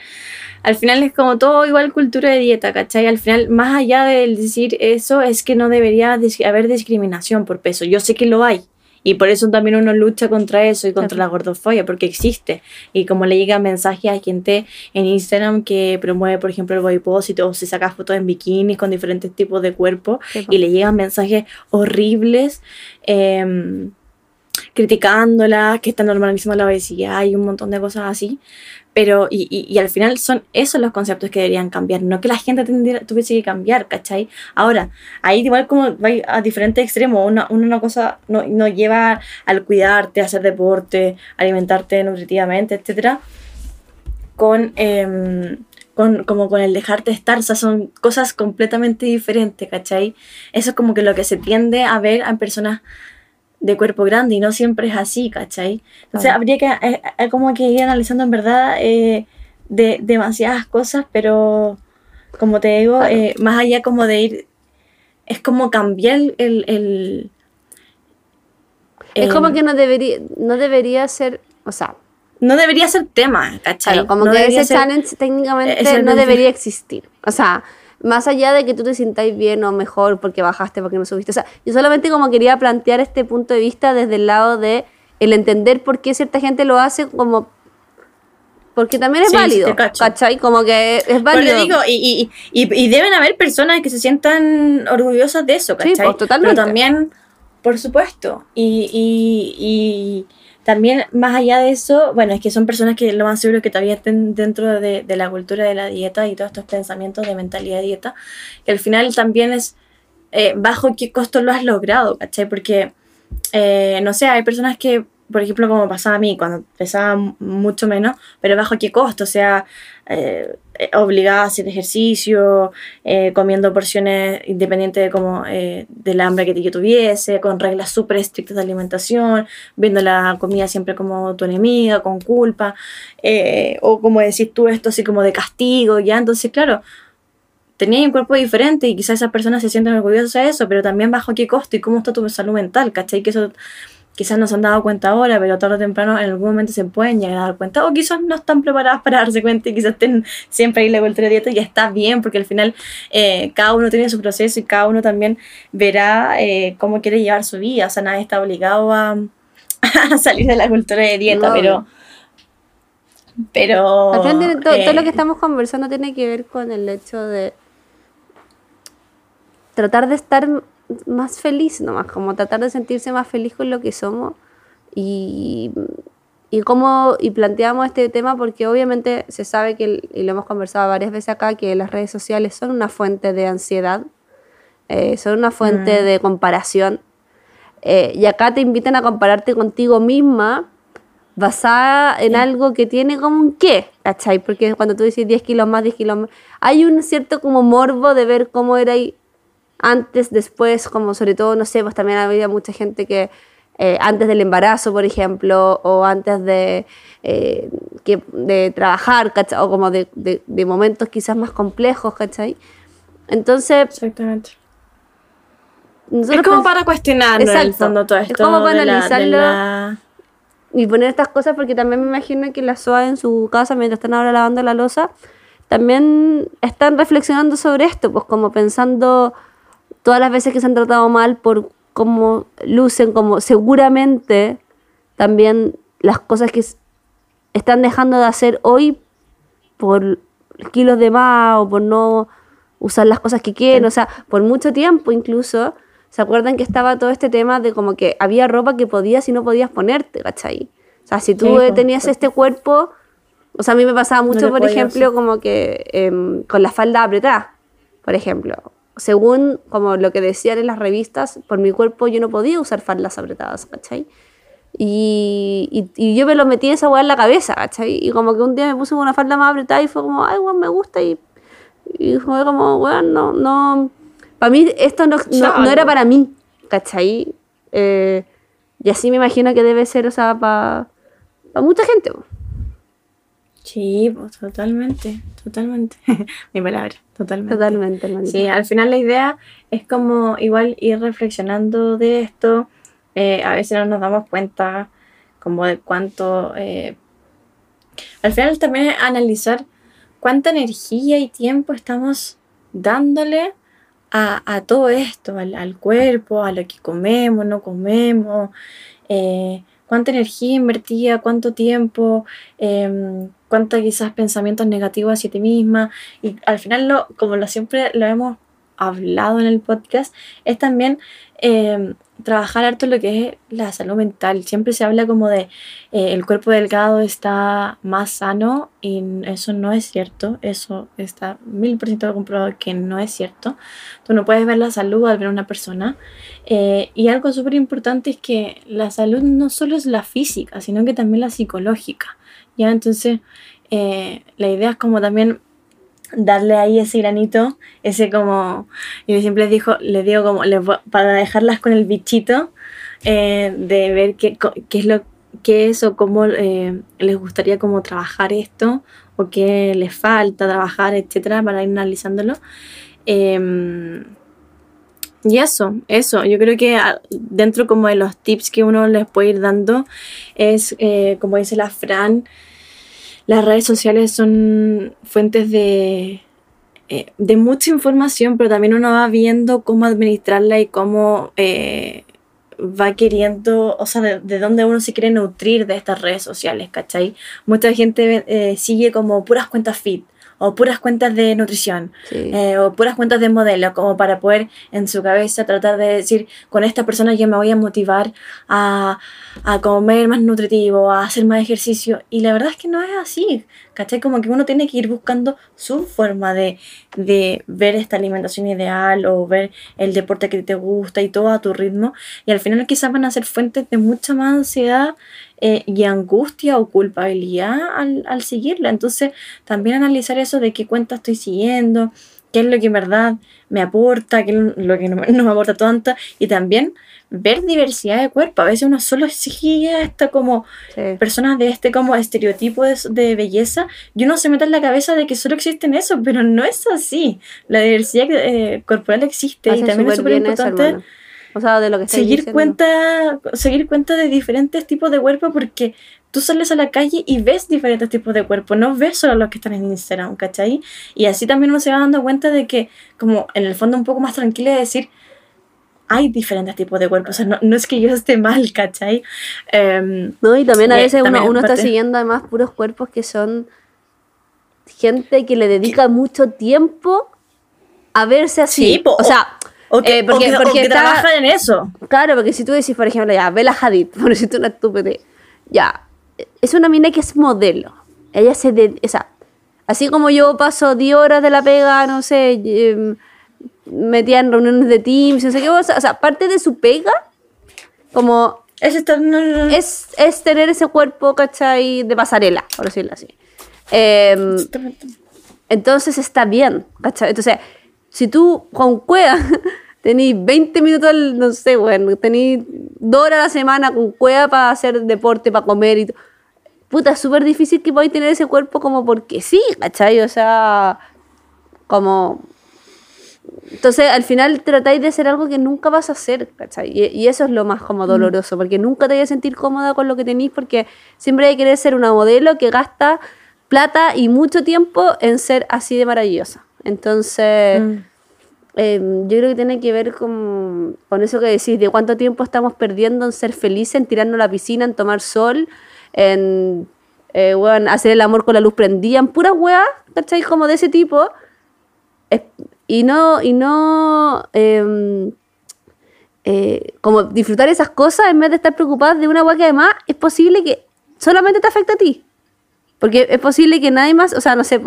al final es como todo igual cultura de dieta, ¿cachai? Al final, más allá del decir eso, es que no debería haber discriminación por peso. Yo sé que lo hay. Y por eso también uno lucha contra eso y contra Claro. la gordofobia, porque existe. Y como le llegan mensajes a gente en Instagram que promueve, por ejemplo, el body positive o se saca fotos en bikinis con diferentes tipos de cuerpo Sí, y le llegan mensajes horribles em, criticándola, que está normalizando la obesidad y un montón de cosas así. Pero, y, y, y al final son esos los conceptos que deberían cambiar, no que la gente tendiera- tuviese que cambiar, ¿cachai? Ahora, ahí igual como va a diferentes extremos, una, una cosa no, no lleva al cuidarte, hacer deporte, alimentarte nutritivamente, etcétera, con, em, con, como con el dejarte estar, o sea, son cosas completamente diferentes, ¿cachai? Eso es como que lo que se tiende a ver en personas de cuerpo grande y no siempre es así, ¿cachai? Entonces habría que eh, eh, como que ir analizando en verdad eh, de, demasiadas cosas, pero como te digo, más allá como de ir, es como cambiar el... el, es como que no debería, no debería ser, o sea, no debería ser tema, ¿cachai? como que ese challenge técnicamente no debería existir. O sea, más allá de que tú te sintáis bien o mejor porque bajaste, porque no subiste. O sea, yo solamente como quería plantear este punto de vista desde el lado de el entender por qué cierta gente lo hace como porque también es válido, ¿cachai? Como que es válido. digo, y, y, y, deben haber personas que se sientan orgullosas de eso, ¿cachai? Sí, pues, totalmente. Pero también, por supuesto, y, también, más allá de eso, bueno, es que son personas que lo más seguro que todavía estén dentro de, la cultura de la dieta y todos estos pensamientos de mentalidad de dieta, que al final también es eh, bajo qué costo lo has logrado, ¿cachai? Porque, eh, no sé, hay personas que por ejemplo, como pasaba a mí cuando pesaba mucho menos, pero bajo qué costo, o sea, eh, obligada a hacer ejercicio, eh, comiendo porciones independientes de como eh, del hambre que yo tuviese, con reglas súper estrictas de alimentación, viendo la comida siempre como tu enemiga, con culpa, o como decir tú esto así como de castigo, ya, entonces claro, tenía un cuerpo diferente y quizás esas personas se sienten orgullosas de eso, pero también bajo qué costo y cómo está tu salud mental, ¿cachai? Que eso quizás no se han dado cuenta ahora, pero tarde o temprano en algún momento se pueden llegar a dar cuenta, o quizás no están preparadas para darse cuenta y quizás estén siempre ahí la vuelta de dieta y está bien, porque al final eh, cada uno tiene su proceso y cada uno también verá eh, cómo quiere llevar su vida, o sea, nadie está obligado a, salir de la cultura de dieta, pero... Pero... todo, todo lo que eh, estamos conversando tiene que ver con el hecho de tratar de estar más feliz nomás, como tratar de sentirse más feliz con lo que somos y, y cómo y planteamos este tema porque obviamente se sabe que, y lo hemos conversado varias veces acá, que las redes sociales son una fuente de ansiedad, eh, son una fuente mm. de comparación eh, y acá te invitan a compararte contigo misma basada en algo que tiene como un qué, ¿cachai? Porque cuando tú dices 10 kilos más, 10 kilos más, hay un cierto como morbo de ver cómo era ahí antes, después, como sobre todo, no sé, pues también había mucha gente que eh, antes del embarazo, por ejemplo, o antes de, eh, que, de trabajar, ¿cachai? O como de, de, momentos quizás más complejos, ¿cachai? Entonces... Exactamente. Es como para cuestionarlo en el fondo todo esto. Es como para analizarlo y poner estas cosas porque también me imagino que la SOA en su casa, mientras están ahora lavando la losa, también están reflexionando sobre esto, pues como pensando todas las veces que se han tratado mal por cómo lucen, como seguramente también las cosas que están dejando de hacer hoy por kilos de más o por no usar las cosas que quieren, o sea, por mucho tiempo incluso, ¿se acuerdan que estaba todo este tema de como que había ropa que podías y no podías ponerte, ¿cachai? O sea, si tú pues, tenías este cuerpo, o sea, a mí me pasaba mucho, por ejemplo, como que em, con la falda apretada, por ejemplo, según como lo que decían en las revistas, por mi cuerpo yo no podía usar faldas apretadas, ¿cachai? Y, y, yo me lo metí esa weá en la cabeza, ¿cachai? Y como que un día me puse una falda más apretada y fue como, ay, weón, me gusta. Y, y fue como, weón, no, no. Para mí esto no, no, era para mí, ¿cachai? Eh, y así me imagino que debe ser, o sea, para mucha gente. Sí, pues totalmente, totalmente. Mi palabra, totalmente. Totalmente, Sí, al final la idea es como igual ir reflexionando de esto. Eh, a veces no nos damos cuenta como de cuánto... Eh, al final también es analizar cuánta energía y tiempo estamos dándole a, todo esto, al, cuerpo, a lo que comemos, no comemos, eh, cuánta energía invertía, cuánto tiempo, eh, cuántos quizás pensamientos negativos hacia ti misma. Y al final, lo, como lo siempre lo hemos hablado en el podcast, es también em, trabajar harto lo que es la salud mental. Siempre se habla como de eh, el cuerpo delgado está más sano y eso no es cierto. Eso está mil por ciento comprobado que no es cierto. Tú no puedes ver la salud al ver una persona. Eh, y algo súper importante es que la salud no solo es la física, sino que también la psicológica. ¿ya? Entonces, eh, la idea es como también darle ahí ese granito, ese como, y siempre les dijo, les digo como, les para dejarlas con el bichito eh, de ver qué, qué, es lo qué es o cómo eh, les gustaría como trabajar esto o qué les falta trabajar, etcétera, para ir analizándolo. Em, y eso, eso, yo creo que ah, dentro como de los tips que uno les puede ir dando es, eh, como dice la Fran, las redes sociales son fuentes de, eh, de mucha información, pero también uno va viendo cómo administrarla y cómo eh, va queriendo, o sea, de, dónde uno se quiere nutrir de estas redes sociales, ¿cachai? Mucha gente sigue como puras cuentas fit o puras cuentas de nutrición, eh, o puras cuentas de modelo, como para poder en su cabeza tratar de decir, con esta persona yo me voy a motivar a, a comer más nutritivo, a hacer más ejercicio. Y la verdad es que no es así, ¿cachai? Como que uno tiene que ir buscando su forma de, de ver esta alimentación ideal o ver el deporte que te gusta y todo a tu ritmo. Y al final quizás van a ser fuentes de mucha más ansiedad eh, y angustia o culpabilidad al, al seguirla. Entonces, también analizar eso de qué cuenta estoy siguiendo, qué es lo que en verdad me aporta, qué es lo que no, me aporta tanto, y también ver diversidad de cuerpo. A veces uno solo sigue esta como personas de este como estereotipo de, belleza y uno se mete en la cabeza de que solo existen eso, pero no es así. La diversidad eh, corporal existe y también es súper importante. O sea, de lo que seguir cuenta, seguir cuenta de diferentes tipos de cuerpo porque tú sales a la calle y ves diferentes tipos de cuerpo, no ves solo los que están en Instagram, ¿cachai? Y así también uno se va dando cuenta de que, como en el fondo un poco más tranquila de decir, hay diferentes tipos de cuerpos, o sea, no, es que yo esté mal, ¿cachai? Em, no, y también a veces uno, uno está siguiendo además puros cuerpos que son gente que le dedica mucho tiempo a verse así. Sí, o sea, o que, eh, porque, porque trabajan en eso. Claro, porque si tú decís, por ejemplo, ya, Bella Hadid, por decirte una estúpida, ya, es una mina que es modelo. Ella se de, o sea, así como yo paso 10 horas de la pega, no sé, em, metía en reuniones de Teams, no sé qué, o sea, parte de su pega, como es, estar, es, es, tener ese cuerpo, ¿cachai? De pasarela, por decirlo así. Em, entonces está bien, ¿cachai? Entonces, si tú con cueva tenéis 20 minutos, no sé, bueno, tenéis dos horas a la semana con cueva para hacer deporte, para comer y Puta, es súper difícil que podáis tener ese cuerpo como porque sí, ¿cachai? O sea, como... Entonces, al final tratáis de hacer algo que nunca vas a hacer, ¿cachai? Y, eso es lo más como mm. doloroso, porque nunca te vas a sentir cómoda con lo que tenéis, porque siempre hay que querer ser una modelo que gasta plata y mucho tiempo en ser así de maravillosa. Entonces, mm. Em, yo creo que tiene que ver con, eso que decís, de cuánto tiempo estamos perdiendo en ser felices, en tirarnos a la piscina, en tomar sol, en eh, hacer el amor con la luz prendida, en puras weas, ¿cachai? Como de ese tipo. y no, y no em, eh, como disfrutar esas cosas en vez de estar preocupada de una wea que además es posible que solamente te afecte a ti. Porque es posible que nadie más, o sea, no sé,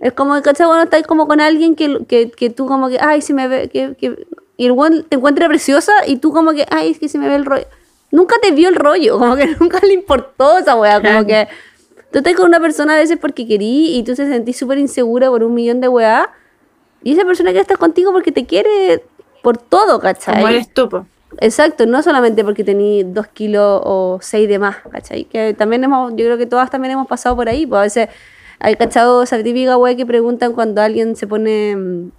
es como, ¿cachai? Bueno, estás como con alguien que, que, que, tú como que, ay, si me ve, que, que, y el one te encuentra preciosa y tú como que, ay, es que se me ve el rollo. Nunca te vio el rollo, como que nunca le importó esa weá, como que tú estás con una persona a veces porque querí y tú te sentís súper insegura por un millón de weá y esa persona que está contigo porque te quiere por todo, ¿cachai? Como eres tú, Exacto, no solamente porque tení dos kilos o seis de más, ¿cachai? Que también hemos, yo creo que todas también hemos pasado por ahí, pues a veces hay cachado esa típica que preguntan cuando alguien se pone, mm,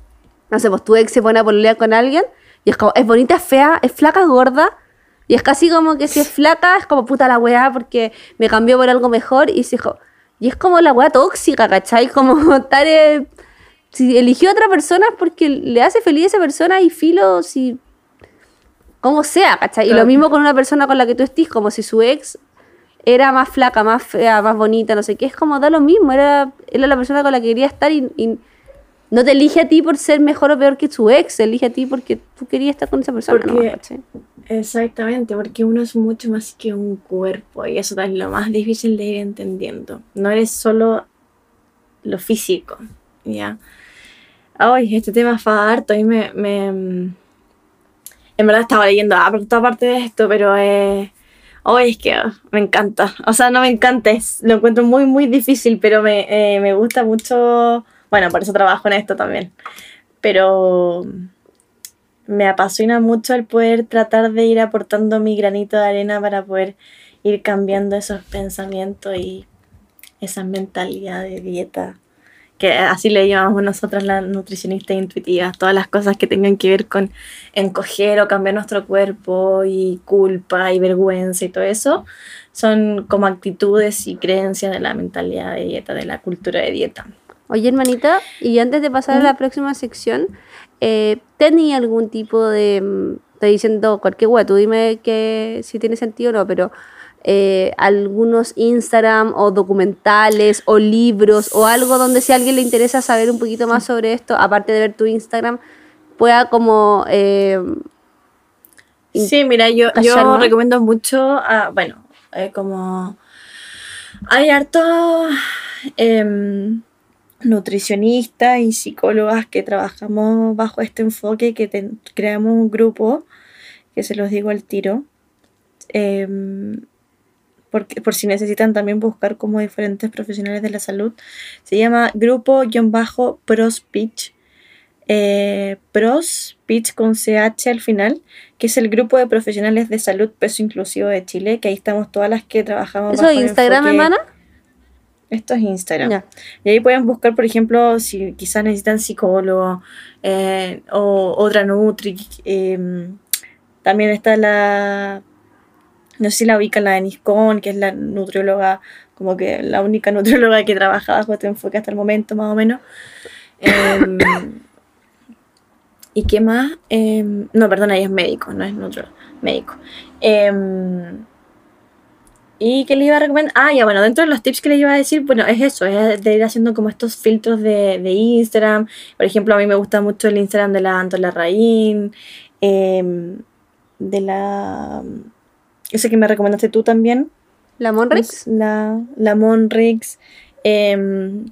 no sé, pues tu ex se pone a pololear con alguien y es como, es bonita, es fea, es flaca, gorda. Y es casi como que si es flaca, es como puta la weá porque me cambió por algo mejor y se Y es como la weá tóxica, ¿cachai? Como estar. si eligió a otra persona es porque le hace feliz a esa persona y filo, si. Como sea, ¿cachai? Y lo mismo con una persona con la que tú estés, como si su ex era más flaca, más fea, más bonita, no sé qué, es como da lo mismo, era, era la persona con la que quería estar y, no te elige a ti por ser mejor o peor que su ex, elige a ti porque tú querías estar con esa persona. exactamente, porque uno es mucho más que un cuerpo y eso es lo más difícil de ir entendiendo. No eres solo lo físico, ¿ya? Ay, este tema fa harto y me, me... En verdad estaba leyendo ah, toda parte de esto, pero... Eh, Hoy es que me encanta. O sea, no me encanta, es, lo encuentro muy, muy difícil, pero me, eh, me gusta mucho Bueno, por eso trabajo en esto también. Pero me apasiona mucho el poder tratar de ir aportando mi granito de arena para poder ir cambiando esos pensamientos y esa mentalidad de dieta que así le llamamos nosotras las nutricionistas intuitivas, todas las cosas que tengan que ver con encoger o cambiar nuestro cuerpo y culpa y vergüenza y todo eso, son como actitudes y creencias de la mentalidad de dieta, de la cultura de dieta. Oye, hermanita, y antes de pasar a la próxima sección, eh, ¿tenía algún tipo de... Mm, estoy diciendo cualquier hueá, tú dime que si tiene sentido o no, pero eh, algunos Instagram o documentales o libros o algo donde si a alguien le interesa saber un poquito más sobre esto, aparte de ver tu Instagram, pueda como... Eh, sí, mira, yo, yo recomiendo mucho, bueno, eh, como... Hay hartos em, nutricionistas y psicólogas que trabajamos bajo este enfoque, que creamos un grupo, que se los digo al tiro, em, por si necesitan también buscar como diferentes profesionales de la salud. Se llama Grupo-Pros Pitch. Eh, Pros Pitch con CH al final, que es el grupo de profesionales de salud peso inclusivo de Chile, que ahí estamos todas las que trabajamos. ¿Eso es Instagram, hermana? Esto es Instagram. Y ahí pueden buscar, por ejemplo, si quizás necesitan psicólogo eh, o otra Nutri. Em, también está la no sé si la ubican la de Niscon, que es la nutrióloga, como que la única nutrióloga que trabaja bajo este enfoque hasta el momento, más o menos. Em, ¿Y qué más? Em, no, perdona, ella es médico, no es nutriólogo, médico. Em, ¿Y qué le iba a recomendar? Ah, ya, bueno, dentro de los tips que le iba a decir, bueno, es eso, es de ir haciendo como estos filtros de, de Instagram. Por ejemplo, a mí me gusta mucho el Instagram de la Antola Raín, de la ese que me recomendaste tú también. ¿La Monrix? La, la Monrix. Em,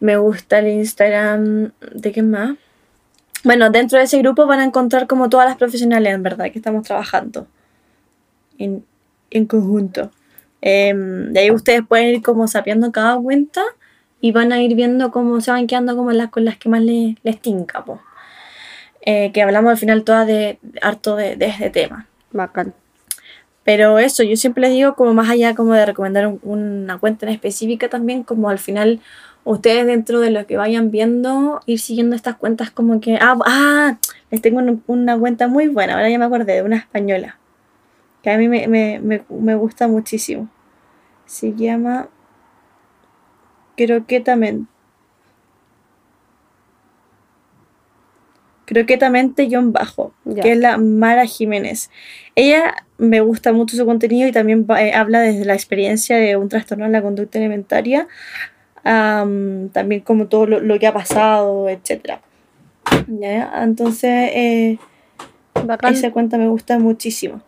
me gusta el Instagram. ¿De qué más? Bueno, dentro de ese grupo van a encontrar como todas las profesionales, en verdad, que estamos trabajando en, conjunto. Em, de ahí ustedes pueden ir como sapeando cada cuenta y van a ir viendo cómo se van quedando como las con las que más les, les tinca, eh, que hablamos al final todas de harto de, de este tema. Bacán. Pero eso, yo siempre les digo, como más allá como de recomendar una cuenta en específica también, como al final ustedes dentro de lo que vayan viendo, ir siguiendo estas cuentas como que, ah, ah les tengo una cuenta muy buena, ahora ya me acordé, de una española, que a mí me, me, me, me gusta muchísimo. Se llama Croquetamente. Croquetamente John Bajo, que es la Mara Jiménez. Ella me gusta mucho su contenido y también eh, habla desde la experiencia de un trastorno en la conducta alimentaria, también como todo lo, que ha pasado, etc. Entonces, eh, esa cuenta me gusta muchísimo.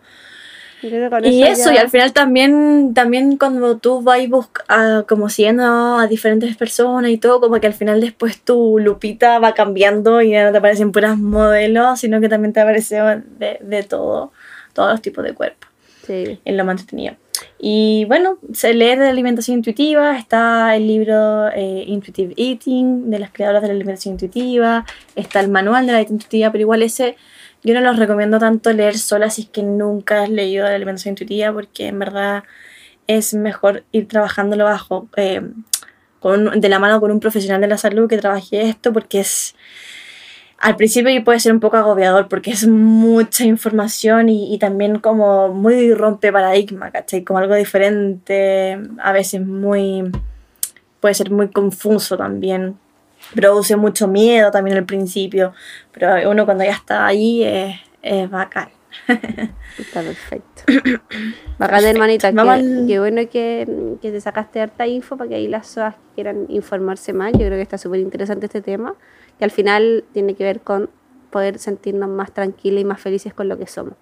Y eso, y al final también, también cuando tú vas a, como siguiendo a diferentes personas y todo, como que al final después tu lupita va cambiando y ya no te aparecen puras modelos, sino que también te aparece de, de todo, todos los tipos de cuerpo. Sí. En lo más entretenido. Y bueno, se lee de alimentación intuitiva, está el libro eh, Intuitive Eating de las creadoras de la alimentación intuitiva, está el manual de la dieta intuitiva, pero igual ese yo no los recomiendo tanto leer sola si es que nunca has leído la alimentación intuitiva, porque en verdad es mejor ir trabajándolo bajo, eh, con, de la mano con un profesional de la salud que trabaje esto, porque es. Al principio puede ser un poco agobiador porque es mucha información y, y también como muy rompe paradigma, ¿cachai? Como algo diferente, a veces muy. puede ser muy confuso también produce mucho miedo también al principio, pero uno cuando ya está ahí es, es bacán. Está perfecto. Bacán, hermanita. Qué, bueno que, que, te sacaste harta info para que ahí las SOAS quieran informarse más. Yo creo que está súper interesante este tema, que al final tiene que ver con poder sentirnos más tranquilos y más felices con lo que somos.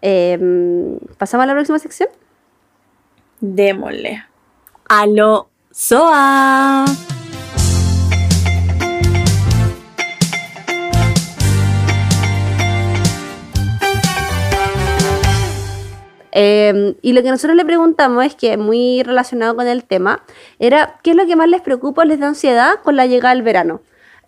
Em, ¿Pasamos a la próxima sección? Démosle. ¡Aló, SOA! Eh, y lo que nosotros le preguntamos es que, muy relacionado con el tema, era qué es lo que más les preocupa o les da ansiedad con la llegada del verano.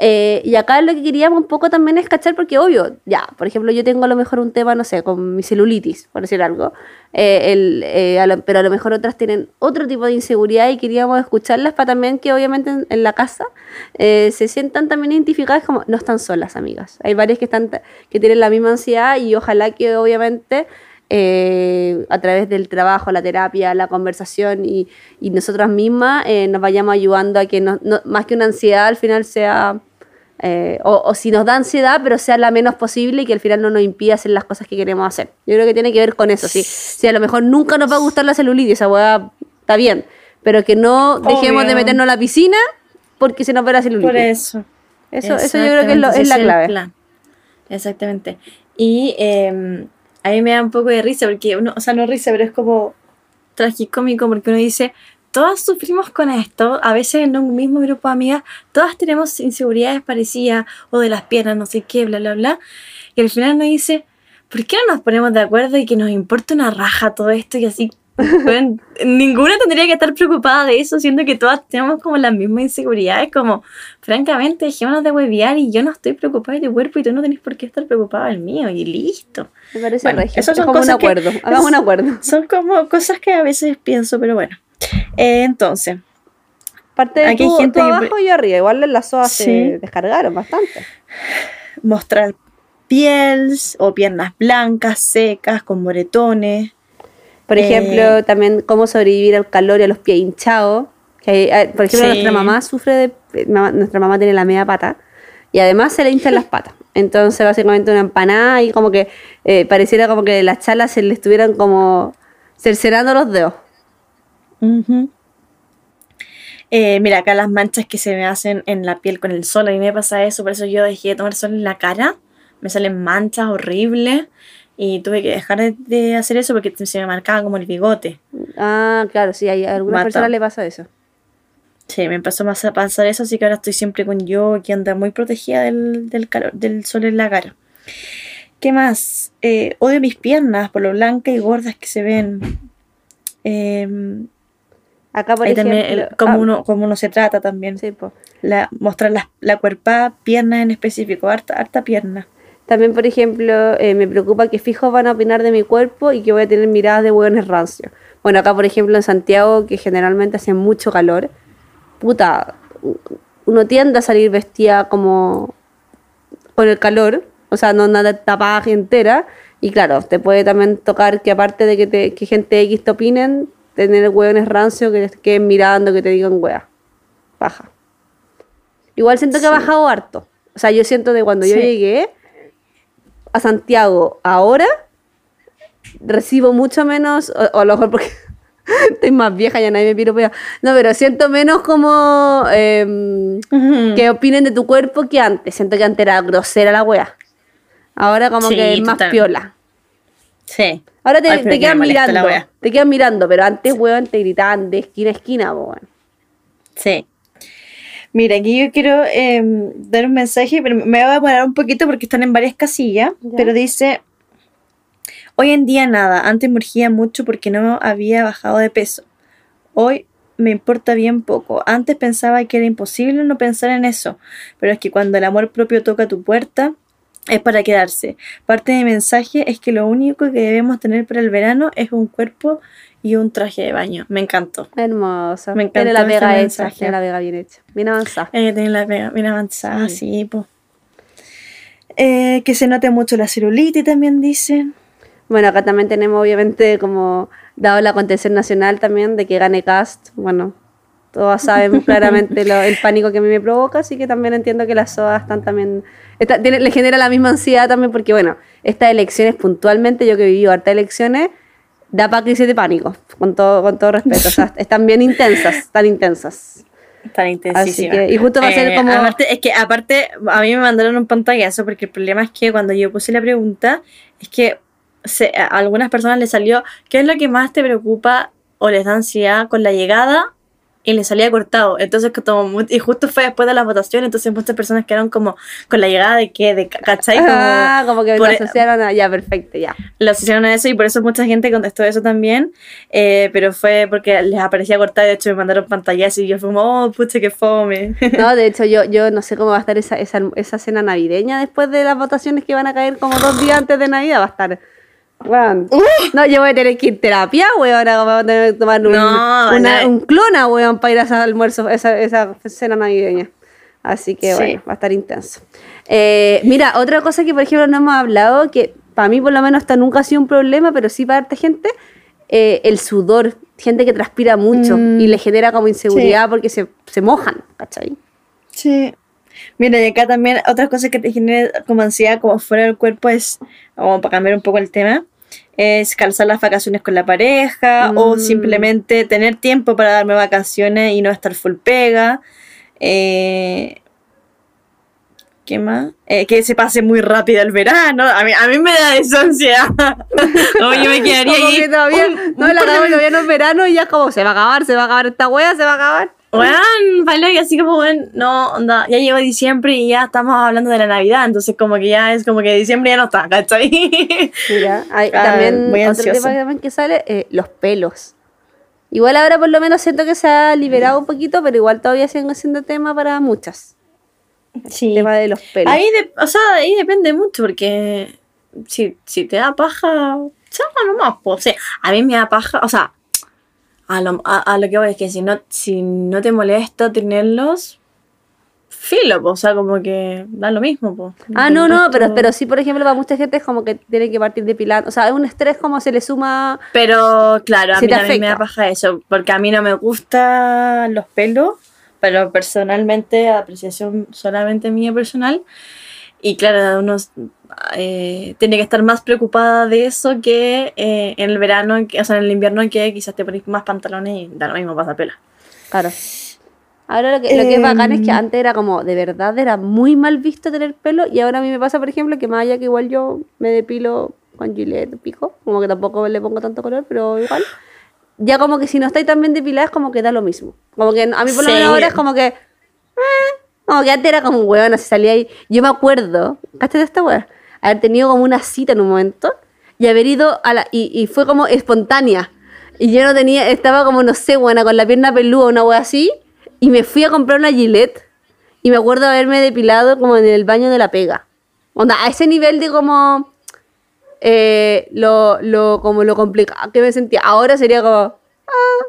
Eh, y acá lo que queríamos un poco también es cachar, porque obvio, ya, por ejemplo, yo tengo a lo mejor un tema, no sé, con mi celulitis, por decir algo, eh, el, eh, a lo- pero a lo mejor otras tienen otro tipo de inseguridad y queríamos escucharlas para también que obviamente en, en la casa eh, se sientan también identificadas como no están solas, amigas. Hay varias que, están, que tienen la misma ansiedad y ojalá que obviamente eh, a través del trabajo, la terapia, la conversación y, y nosotras mismas eh, nos vayamos ayudando a que no, no- más que una ansiedad al final sea, eh, o, o si nos da ansiedad, pero sea la menos posible y que al final no nos impida hacer las cosas que queremos hacer. Yo creo que tiene que ver con eso. Si, si a lo mejor nunca nos va a gustar la celulitis, esa hueá está bien, pero que no dejemos de meternos a la piscina porque se nos ve la celulitis. Por eso. Eso, eso yo creo que es, lo- es la clave. Exactamente. Y eh, a mí me da un poco de risa, porque uno, o sea, no risa, pero es como tragicómico, porque uno dice, todas sufrimos con esto, a veces en un mismo grupo de amigas, todas tenemos inseguridades parecidas, o de las piernas, no sé qué, bla, bla, bla. Y al final uno dice, ¿por qué no nos ponemos de acuerdo y que nos importa una raja todo esto y así? Bueno, ninguna tendría que estar preocupada de eso, siendo que todas tenemos como las mismas inseguridades, como francamente, dejémonos de huevear y yo no estoy preocupada de tu cuerpo y tú no tenés por qué estar preocupada del mío y listo. Me parece Bueno, regio. esas Es son como un que- acuerdo. Hagamos un acuerdo. Son como cosas que a veces pienso, pero bueno. Eh, entonces, Parte de Aquí hay gente tú que- abajo y arriba. Igual las sodas Sí. se descargaron bastante. mostrar pieles o piernas blancas, secas, con moretones. Por Eh, ejemplo, también cómo sobrevivir al calor y a los pies hinchados. Que hay- por ejemplo, Sí. nuestra mamá sufre de. eh, mamá- nuestra mamá tiene la media pata y además se le hinchan las patas. Entonces, básicamente, una empanada y como que eh, pareciera como que las chalas se le estuvieran como cercenando los dedos. Eh, mira, acá las manchas que se me hacen en la piel con el sol, a mí me pasa eso, por eso yo dejé de tomar sol en la cara, me salen manchas horribles y tuve que dejar de, de hacer eso porque se me marcaba como el bigote. Ah, claro, sí, hay, a algunas personas le pasa eso. Sí, me empezó más a pasar eso, así que ahora estoy siempre con yo, que anda muy protegida del, del calor, del sol en la cara. ¿Qué más? Eh, odio mis piernas por lo blancas y gordas que se ven. Em, Acá, por ejemplo. también el- cómo, ah, uno, se trata también. sí. La, mostrar la, la cuerpada, piernas en específico, harta, harta pierna. También, por ejemplo, eh, me preocupa que fijos van a opinar de mi cuerpo y que voy a tener miradas de hueones rancios. Bueno, acá, por ejemplo, en Santiago, que generalmente hace mucho calor, puta, uno tiende a salir vestida como con el calor, o sea, no nada tapada entera. Y claro, te puede también tocar que aparte de que, te, que gente X te opinen, tener hueones rancios que te queden mirando, que te digan hueá. Baja. Igual siento que ha bajado harto. O sea, yo siento de cuando yo llegué a Santiago ahora, recibo mucho menos, o, o a lo mejor porque estoy más vieja, ya nadie me piropea. No, pero siento menos como em, que opinen de tu cuerpo que antes. Siento que antes era grosera la wea. Ahora como Sí, que es más piola. Sí. Ahora te, te que quedan mirando. Te quedan mirando, pero antes, weón, te gritaban de esquina a esquina, weón. Sí. Mira, aquí yo quiero em, dar un mensaje, pero me voy a parar un poquito porque están en varias casillas, Ya. pero dice, hoy en día nada, antes me urgía mucho porque no había bajado de peso. Hoy me importa bien poco. Antes pensaba que era imposible no pensar en eso, pero es que cuando el amor propio toca tu puerta, es para quedarse. Parte de mi mensaje es que lo único que debemos tener para el verano es un cuerpo y un traje de baño. Me encantó. Hermosa. Me Tiene encantó la este pega hecha, tiene la pega bien hecha. Bien avanzada. Que tener la pega bien avanzada, Sí. sí, po. Eh, que se note mucho la celulitis también dicen. Bueno, acá también tenemos, obviamente, como dado la contención nacional también de que gane Cast. Bueno, todos sabemos claramente lo- el pánico que a mí me provoca, así que también entiendo que las sodas están también. está- tiene- le genera la misma ansiedad también, porque, bueno, estas elecciones puntualmente, yo que he vivido hartas elecciones, da para crisis de pánico, con todo, con todo respeto. O sea, están bien intensas, tan intensas. Tan intensísima. que- y justo va a ser como- aparte- es que aparte, a mí me mandaron un pantallazo porque el problema es que cuando yo puse la pregunta, es que se- a algunas personas les salió, ¿qué es lo que más te preocupa o les da ansiedad con la llegada y le salía cortado. Entonces, como, y justo fue después de las votaciones, entonces muchas personas quedaron como con la llegada de que, de, ¿cachai? Como, Ah, como que lo por- asociaron a. Ya, perfecto, ya. lo asociaron a eso y por eso mucha gente contestó eso también, eh, pero fue porque les aparecía cortado y de hecho me mandaron pantallas y yo fue como, oh, pucha, qué fome. No, de hecho, yo, yo no sé cómo va a estar esa, esa, esa cena navideña después de las votaciones que van a caer como dos días antes de Navidad. Va a estar. Weón. No, yo voy a tener que ir a terapia, weón. Ahora voy a tener que tomar un, No, una- no. un clona, weón, para ir a ese almuerzo, esa, esa cena navideña. Así que Sí. bueno, va a estar intenso. Eh, mira, otra cosa que por ejemplo no hemos hablado, que para mí por lo menos hasta nunca ha sido un problema, pero sí para harta gente, eh, el sudor. Gente que transpira mucho Mm. y le genera como inseguridad porque se, se mojan, ¿cachai? Sí. Mira, y acá también otras cosas que te genera como ansiedad, como fuera del cuerpo, es, como para cambiar un poco el tema, es calzar las vacaciones con la pareja o Mm. simplemente tener tiempo para darme vacaciones y no estar full pega. Eh, ¿Qué más? Eh, que se pase muy rápido el verano. A mí, a mí me da esa ansiedad. Como yo me quedaría ahí. que todavía, un- no un la acabamos todavía no es verano y ya como se va a acabar, se va a acabar esta wea, se va a acabar. Weón, vale, y así como, weón, no, onda, ya llegó diciembre y ya estamos hablando de la Navidad, entonces como que ya es como que diciembre ya no está, ¿cachai? Mira, hay Ah, también muy otro tema que también que sale, eh, los pelos. Igual ahora por lo menos siento que se ha liberado un poquito, pero igual todavía siguen siendo tema para muchas. El Sí. tema de los pelos. Ahí, de, o sea, ahí depende mucho, porque si, si te da paja, chama nomás, pues, o sea, a mí me da paja, o sea, a lo, a, a lo que voy es que si no, si no te molesta tenerlos, filo, pues, o sea, como que da lo mismo, pues. Ah, no, no, pero, pero sí, por ejemplo, para mucha gente es como que tiene que partir depilando. O sea, es un estrés como se le suma. Pero claro, a mí también me da paja eso, porque a mí no me gustan los pelos, pero personalmente, apreciación solamente mía personal. Y claro, uno eh, tiene que estar más preocupada de eso que eh, en el verano, o sea, en el invierno, que quizás te pones más pantalones y da lo mismo pasa pela. Claro. Ahora lo que, lo que es bacán es que Em. antes era como, de verdad, era muy mal visto tener pelo. Y ahora a mí me pasa, por ejemplo, que más allá que igual yo me depilo con Gillette pico, como que tampoco le pongo tanto color, pero igual. Ya como que si no estáis tan bien depiladas, como que da lo mismo. Como que a mí por lo Sí. menos ahora es como que. eh, como que antes era como un hueón, así salía ahí. Yo me acuerdo, ¿cachaste de esta hueá? Haber tenido como una cita en un momento y haber ido a la. Y, y fue como espontánea. Y yo no tenía, estaba como, no sé, buena, con la pierna peluda, una hueá así. Y me fui a comprar una Gillette. Y me acuerdo haberme depilado como en el baño de la pega. Onda, a ese nivel de como. eh, lo, lo, como lo complicado que me sentía. Ahora sería como. Ah,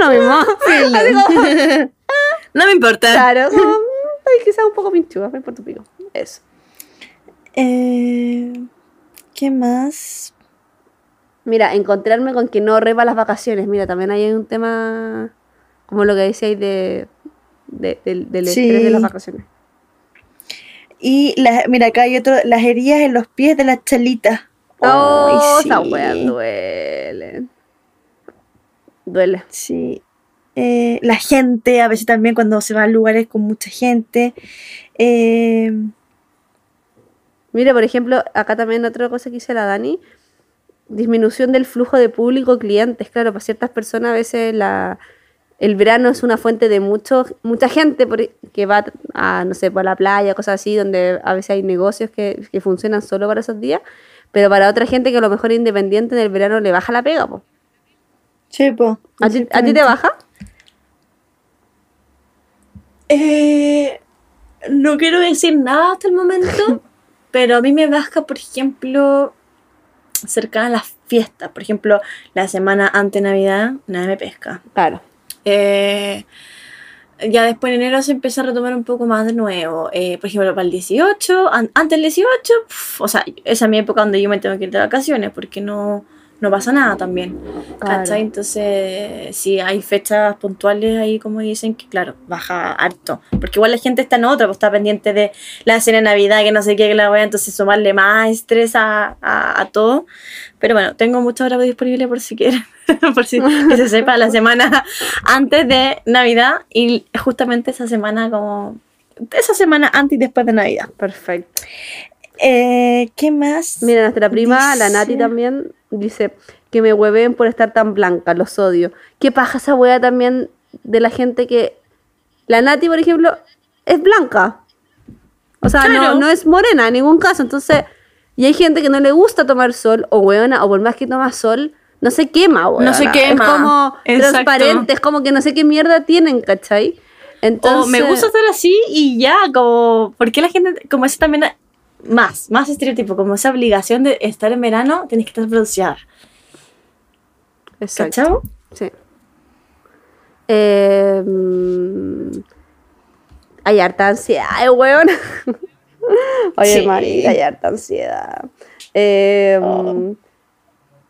no lo mismo. Como, No me importa. claro, como. mm, Ay, quizás un poco pinchuda, me importa un pico. Eso. Eh, ¿Qué más? Mira, encontrarme con que no repa las vacaciones. Mira, también hay un tema. Como lo que decíais de, de- del, del Sí. estrés de las vacaciones. Y la- mira, acá hay otro, las heridas en los pies de las chalitas. Oh, esa sí. wea duele. Duele. Sí. Eh, la gente, a veces también cuando se va a lugares con mucha gente. Eh, Mira, por ejemplo, acá también otra cosa que dice la Dani, disminución del flujo de público clientes. Claro, para ciertas personas a veces la, el verano es una fuente de mucho, mucha gente por- que va a, no sé, por la playa, cosas así, donde a veces hay negocios que, que funcionan solo para esos días, pero para otra gente que a lo mejor es independiente en el verano le baja la pega. po. sí, po. ¿A ti, a ti te baja? Eh, no quiero decir nada hasta el momento, pero a mí me baja, por ejemplo, cercana a las fiestas. Por ejemplo, la semana ante Navidad, nada me pesca. Claro. Eh, ya después en enero se empieza a retomar un poco más de nuevo. Eh, por ejemplo, para el 18, an- antes del 18, pf, o sea, esa es mi época donde yo me tengo que ir de vacaciones porque no, no pasa nada también. Claro. ¿Cachai? Entonces, sí, hay fechas puntuales ahí, como dicen, que claro, baja harto. Porque igual la gente está en otra, pues está pendiente de la cena de Navidad, que no sé qué, que la voy a entonces sumarle más estrés a, a, a todo. Pero bueno, tengo mucha hora disponible por si quieren, por si que se sepa la semana antes de Navidad y justamente esa semana como... Esa semana antes y después de Navidad. Perfecto. Eh, ¿Qué más? Mira, nuestra prima, la Nati también, dice que me hueven por estar tan blanca, los odio. ¿Qué paja esa wea también? de la gente que. La Nati, por ejemplo, es blanca. O sea, no, Claro. no es morena en ningún caso. Entonces, y hay gente que no le gusta tomar sol, o weona, o por más que toma sol, no se quema, weona. No se quema. Es como Exacto. transparente, es como que no sé qué mierda tienen, ¿cachai? Entonces, o me gusta estar así y ya, como, ¿por qué la gente, como ese también, más, más estereotipo, como esa obligación de estar en verano, tienes que estar bronceada, Exacto. ¿cachao? Sí. Eh, hay harta ansiedad, eh, weón. Oye, Sí. hermanita, hay harta ansiedad. Eh, Oh.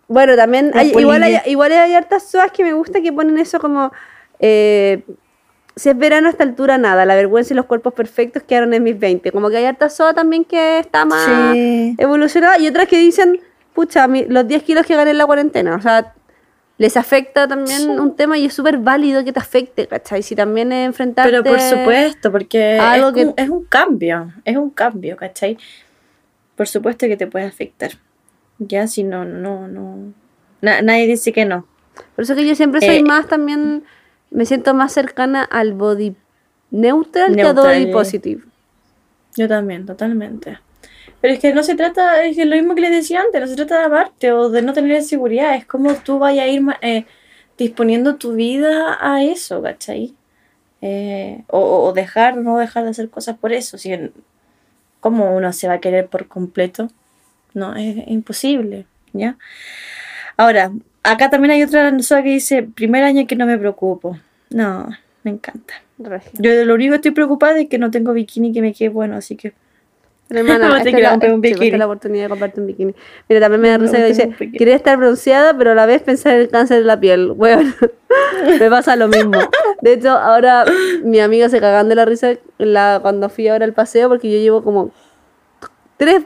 Bueno, también hay, igual, hay, igual hay hartas soas que me gusta que ponen eso como... eh, si es verano a esta altura, nada. La vergüenza y los cuerpos perfectos quedaron en mis 20. Como que hay harta soa también que está más Sí. evolucionada. Y otras que dicen, pucha, los 10 kilos que gané en la cuarentena. O sea, les afecta también Sí. un tema y es súper válido que te afecte, ¿cachai? Si también es enfrentarte... Pero por supuesto, porque Algo es, que- un, es un cambio, es un cambio, ¿cachai? Por supuesto que te puede afectar. Ya, si no, no, no. na- nadie dice que no. Por eso que yo siempre soy Eh, más también... Me siento más cercana al body neutral, que a body positive. Yo también, totalmente. Pero es que no se trata, es que lo mismo que les decía antes, no se trata de amarte o de no tener inseguridad, es como tú vayas a ir eh, disponiendo tu vida a eso, ¿cachai? Eh, o, o dejar no dejar de hacer cosas por eso. Si, ¿Cómo uno se va a querer por completo? No, es imposible, ¿ya? Ahora, acá también hay otra cosa que dice, primer año que no me preocupo. No, me encanta. Regio. Yo lo único que estoy preocupada es que no tengo bikini que me quede bueno, así que... Hermana, a esta es la, un sí, pues, esta es bikini. la oportunidad de comprarte un bikini. Mira, también me da risa que dice, bikini. quería estar bronceada, pero a la vez pensar en el cáncer de la piel. Weón, me pasa lo mismo. De hecho, ahora mi amiga se cagan de la risa la, cuando fui ahora al paseo porque yo llevo como tres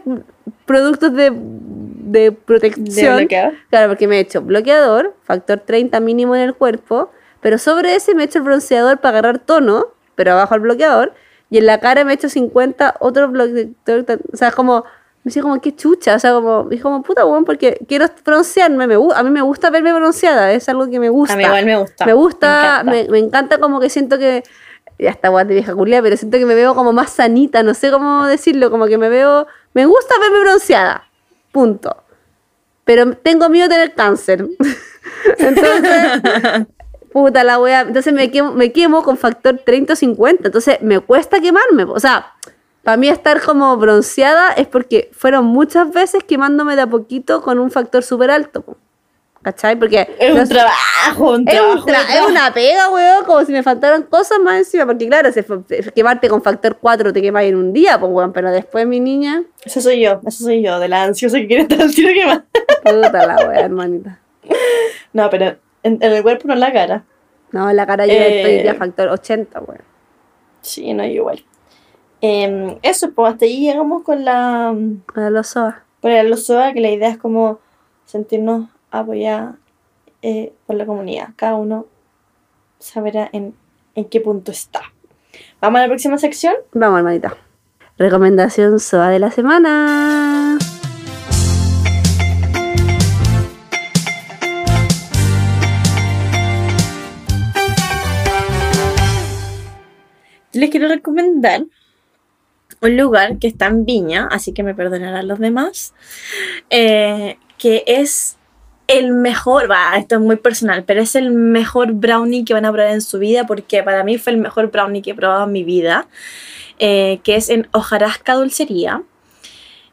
productos de, de protección. bloqueador? Claro, porque me he hecho bloqueador, factor 30 mínimo en el cuerpo, pero sobre ese me he hecho el bronceador para agarrar tono, pero abajo el bloqueador, y en la cara me he hecho 50 otro bloqueador, tan- o sea, como, me dice como, qué chucha, o sea, como, dije como, puta, weón, porque quiero broncearme, me, a mí me gusta verme bronceada, es algo que me gusta. A mí igual me gusta. Me gusta, Me encanta. me, me encanta como que siento que, ya está guay de vieja culia, pero siento que me veo como más sanita, no sé cómo decirlo, como que me veo, me gusta verme bronceada, punto. Pero tengo miedo de tener cáncer. Entonces, puta la wea, entonces me quemo, me quemo con factor 30 o 50, entonces me cuesta quemarme, o sea, para mí estar como bronceada es porque fueron muchas veces quemándome de a poquito con un factor súper alto. ¿Cachai? Porque Es un trabajo, un es, un trabajo. tra- es una pega, weón, como si me faltaran cosas más encima. Porque claro, si quemarte con factor 4 te quemas en un día, pues weón, pero después mi niña, Eso soy yo, eso soy yo, de la ansiosa que quiere estar al tiro que más. puta la weá, hermanita. No, pero en, en el cuerpo no en la cara. No, en la cara yo Eh. estoy ya factor 80, weón. Sí, no, igual. Em, eso, pues hasta ahí llegamos con la. A los SOA. Con el SOA, que la idea es como sentirnos apoyados eh, por la comunidad. Cada uno sabrá en, en qué punto está. Vamos a la próxima sección. Vamos, hermanita. Recomendación SOA de la semana. Les quiero recomendar un lugar que está en Viña, así que me perdonarán los demás, eh, que es el mejor, va, esto es muy personal, pero es el mejor brownie que van a probar en su vida, porque para mí fue el mejor brownie que he probado en mi vida, eh, que es en Hojarasca Dulcería.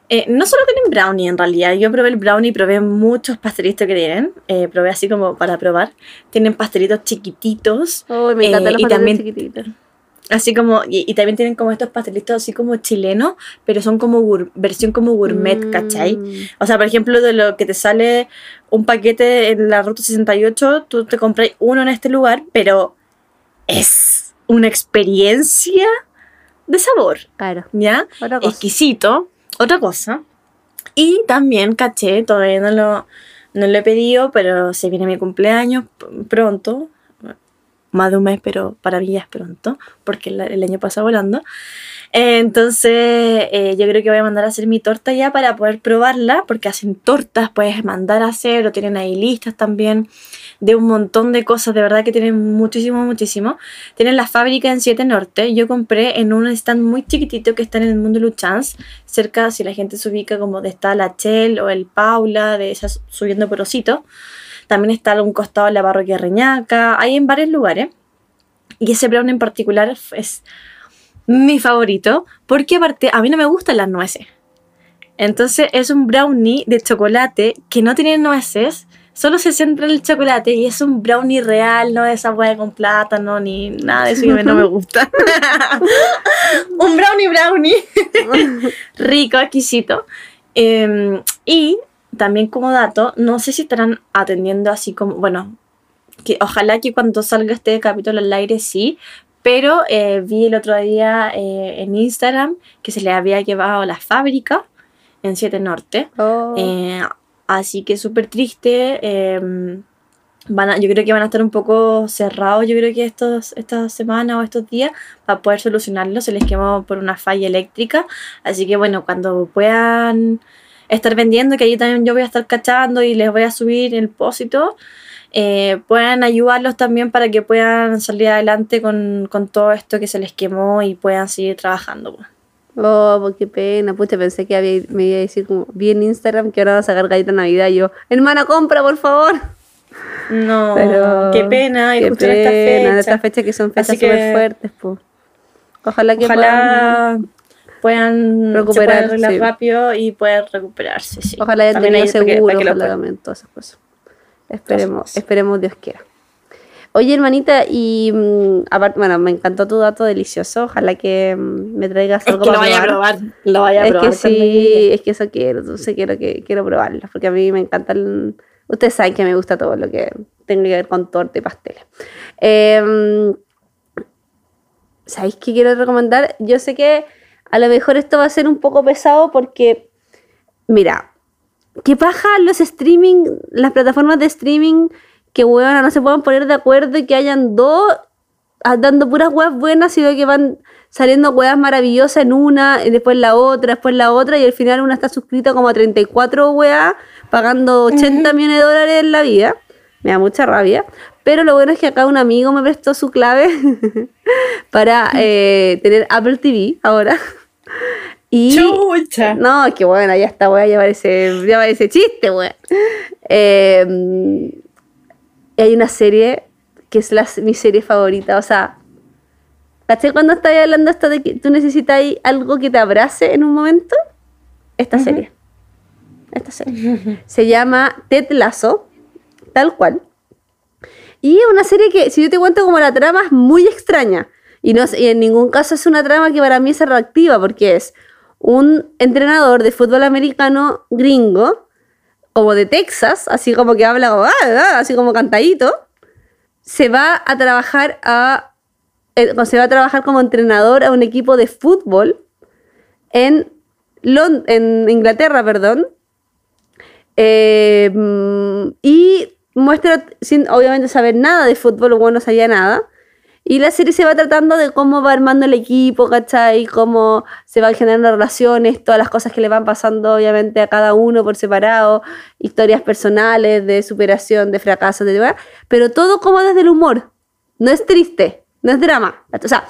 Eh, no solo tienen brownie en realidad, yo probé el brownie y probé muchos pastelitos que tienen, eh, probé así como para probar. Tienen pastelitos chiquititos, me encantan los y también- chiquititos. Así como, y, y también tienen como estos pastelitos así como chilenos, pero son como versión como gourmet, Mm. ¿cachai? O sea, por ejemplo, de lo que te sale un paquete en la ruta 68, tú te compras uno en este lugar, pero es una experiencia de sabor, Claro. ¿ya? Otra cosa. Exquisito, otra cosa. Y también caché, todavía no lo, no lo he pedido, pero se viene mi cumpleaños pronto, más de un mes, pero para mí ya es pronto, porque el, año pasa volando. Entonces, eh, yo creo que voy a mandar a hacer mi torta ya para poder probarla, porque hacen tortas, puedes mandar a hacer, o tienen ahí listas también de un montón de cosas, de verdad que tienen muchísimo, muchísimo. Tienen la fábrica en 7 Norte, yo compré en un stand muy chiquitito que está en el mundo Luchans, cerca, si la gente se ubica como de está la Chel o el Paula, de esas subiendo por Osito. También está a un costado la parroquia Reñaca, hay en varios lugares. Y ese brownie en particular es mi favorito, porque aparte a mí no me gustan las nueces. Entonces es un brownie de chocolate que no tiene nueces, solo se centra en el chocolate y es un brownie real, no de esa hueá con plátano ni nada de eso que no me gusta. un brownie brownie. Rico, exquisito. Em, y también como dato, no sé si estarán atendiendo así como, bueno, que ojalá que cuando salga este capítulo al aire sí, pero eh, vi el otro día eh, en Instagram que se le había llevado la fábrica en 7 Norte. Oh. Eh, así que súper triste. em, van a- yo creo que van a estar un poco cerrados, yo creo que estos, esta semana o estos días, para poder solucionarlo. Se les quemó por una falla eléctrica. Así que bueno, cuando puedan estar vendiendo, que ahí también yo voy a estar cachando y les voy a subir el pósito, eh, puedan ayudarlos también para que puedan salir adelante con, con todo esto que se les quemó y puedan seguir trabajando. pues. Oh, pues qué pena. Pucha, pensé que había- me iba a decir como, vi en Instagram que ahora va a sacar galleta Navidad. Y yo, hermana, compra, por favor. No, Pero qué pena, y qué justo en pena, fecha. en estas fechas que son fechas súper fuertes, pues. Ojalá que Ojalá puedan Recuperar, recuperar arreglar sí. rápido y poder recuperarse. Sí. Ojalá También tenido para que- seguro, para que lo ojalá puedan. todas esas cosas. Esperemos, esperemos Dios quiera. Oye, hermanita, y mm, aparte, bueno, me encantó tu dato delicioso. Ojalá que mm, me traigas Es algo que lo para vaya a probar. probar. Lo vaya a Es probar. que cuando sí, es que eso quiero, entonces quiero que quiero probarlo, porque a mí me encanta el- Ustedes saben que me gusta todo lo que tenga que ver con torta y pasteles. Eh, ¿Sabéis qué quiero recomendar? Yo sé que a lo mejor esto va a ser un poco pesado porque, mira, ¿qué paja los streaming, las plataformas de streaming que huevona no se puedan poner de acuerdo y que hayan dos ah, dando puras weas buenas, sino que van saliendo weas maravillosas en una, y después la otra, después la otra, y al final una está suscrita como a 34 weas, pagando 80 millones de dólares en la vida. Me da mucha rabia. Pero lo bueno es que acá un amigo me prestó su clave para eh, tener Apple TV ahora. Y Chucha. no, qué buena, ya está, wea, ya parece, ya parece chiste, wea. Eh, hay una serie que es la, mi serie favorita, o sea, ¿caché cuando estaba hablando esto de que tú necesitas algo que te abrace en un momento? Esta serie. Esta serie. Se llama Ted Lasso, tal cual. Y es una serie que, si yo te cuento como la trama, es muy extraña. Y, no, y en ningún caso es una trama que para mí es atractiva, porque es un entrenador de fútbol americano gringo, como de Texas, así como que habla "Ah, ah", así como cantadito, se va a trabajar a eh, se va a trabajar como entrenador a un equipo de fútbol en, Lon- en Inglaterra, perdón. Eh, y muestra, sin obviamente saber nada de fútbol, bueno, no sabía nada. Y la serie se va tratando de cómo va armando el equipo, ¿cachai? Cómo se van generando relaciones, todas las cosas que le van pasando, obviamente, a cada uno por separado, historias personales, de superación, de fracasos, de demás. Pero todo como desde el humor. No es triste, no es drama. O sea,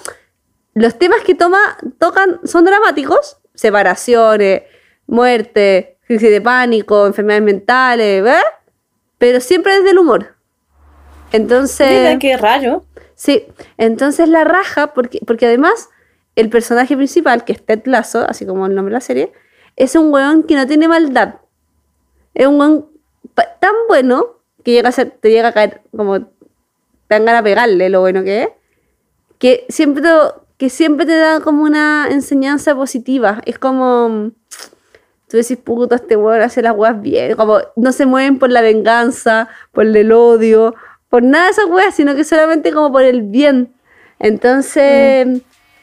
los temas que toma, tocan son dramáticos, separaciones, muerte, crisis de pánico, enfermedades mentales, ¿verdad? Pero siempre desde el humor. Entonces, Mira, qué raro. sí, entonces la raja, porque, porque además el personaje principal, que es Ted Lasso, así como el nombre de la serie, es un weón que no tiene maldad. Es un weón tan bueno que llega a ser, te llega a caer como te dan ganas de pegarle lo bueno que es, que siempre, te, que siempre te da como una enseñanza positiva. Es como, tú decís, puto, este weón hace las weas bien, como no se mueven por la venganza, por el odio, por nada de esas weas, sino que solamente como por el bien. Entonces,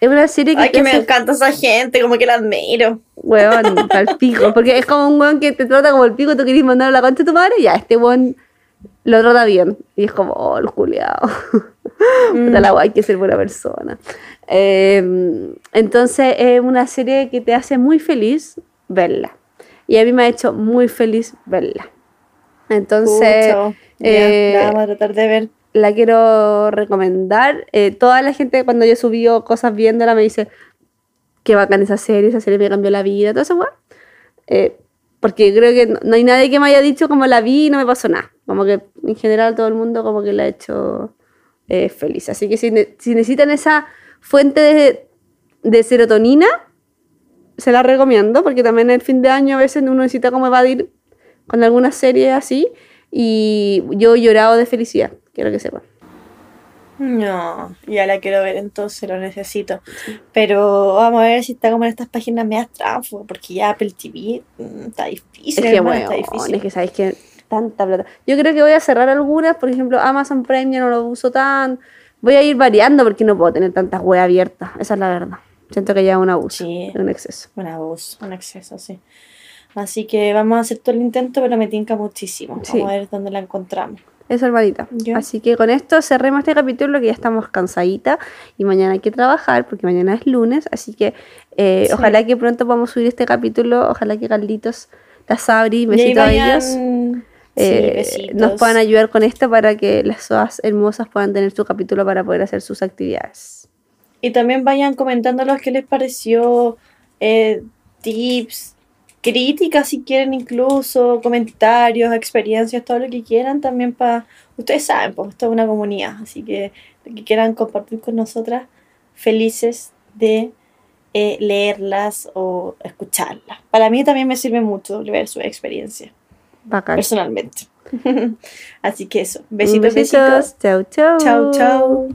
es una serie que Ay, que me hace- encanta esa gente, como que la admiro. Weón, al pico. Porque es como un weón que te trata como el pico, tú querés mandar a la concha de tu madre, ya, este weón lo trata bien. Y es como, oh, el culiao. Puta la guay, hay que ser buena persona. Eh, entonces es una serie que te hace muy feliz verla. Y a mí me ha hecho muy feliz verla. Entonces, ya, eh, la vamos a tratar de ver. la quiero recomendar. Eh, toda la gente cuando yo subió cosas viéndola me dice, qué bacán esa serie, esa serie me cambió la vida, todo eso, weón. Eh, porque creo que no, no hay nadie que me haya dicho como la vi y no me pasó nada. Como que en general todo el mundo como que la ha hecho eh, feliz. Así que si, ne- si necesitan esa fuente de, de serotonina, se la recomiendo, porque también el fin de año a veces uno necesita como evadir con alguna serie así. Y yo he llorado de felicidad, quiero que sepan. No, ya la quiero ver, entonces lo necesito. Pero vamos a ver si está como en estas páginas medias tránsfugas, porque ya Apple TV mm, está difícil, Es que bueno, está difícil. es que sabéis que tanta plata. Yo creo que voy a cerrar algunas, por ejemplo, Amazon Prime ya no lo uso tan. Voy a ir variando porque no puedo tener tantas web abiertas, esa es la verdad. Siento que ya es un abuso, Sí. un exceso. Un abuso, un exceso, sí. Así que vamos a hacer todo el intento, pero me tinca muchísimo. Sí. Vamos a ver dónde la encontramos. Eso, hermanita. Así que con esto cerremos este capítulo que ya estamos cansadita y mañana hay que trabajar porque mañana es lunes. Así que eh, Sí. ojalá que pronto podamos subir este capítulo. Ojalá que Carlitos, la Sabri, besitos a ellos. Eh, nos puedan ayudar con esto para que las soas hermosas puedan tener su capítulo para poder hacer sus actividades. Y también vayan comentando lo que les pareció, eh, tips, críticas si quieren incluso, comentarios, experiencias, todo lo que quieran también para... Ustedes saben, pues esto es una comunidad, así que lo que quieran compartir con nosotras, felices de eh, leerlas o escucharlas. Para mí también me sirve mucho ver su experiencia, Bacán. personalmente. así que eso, besitos. besitos. Chau, chau. Chau, chau.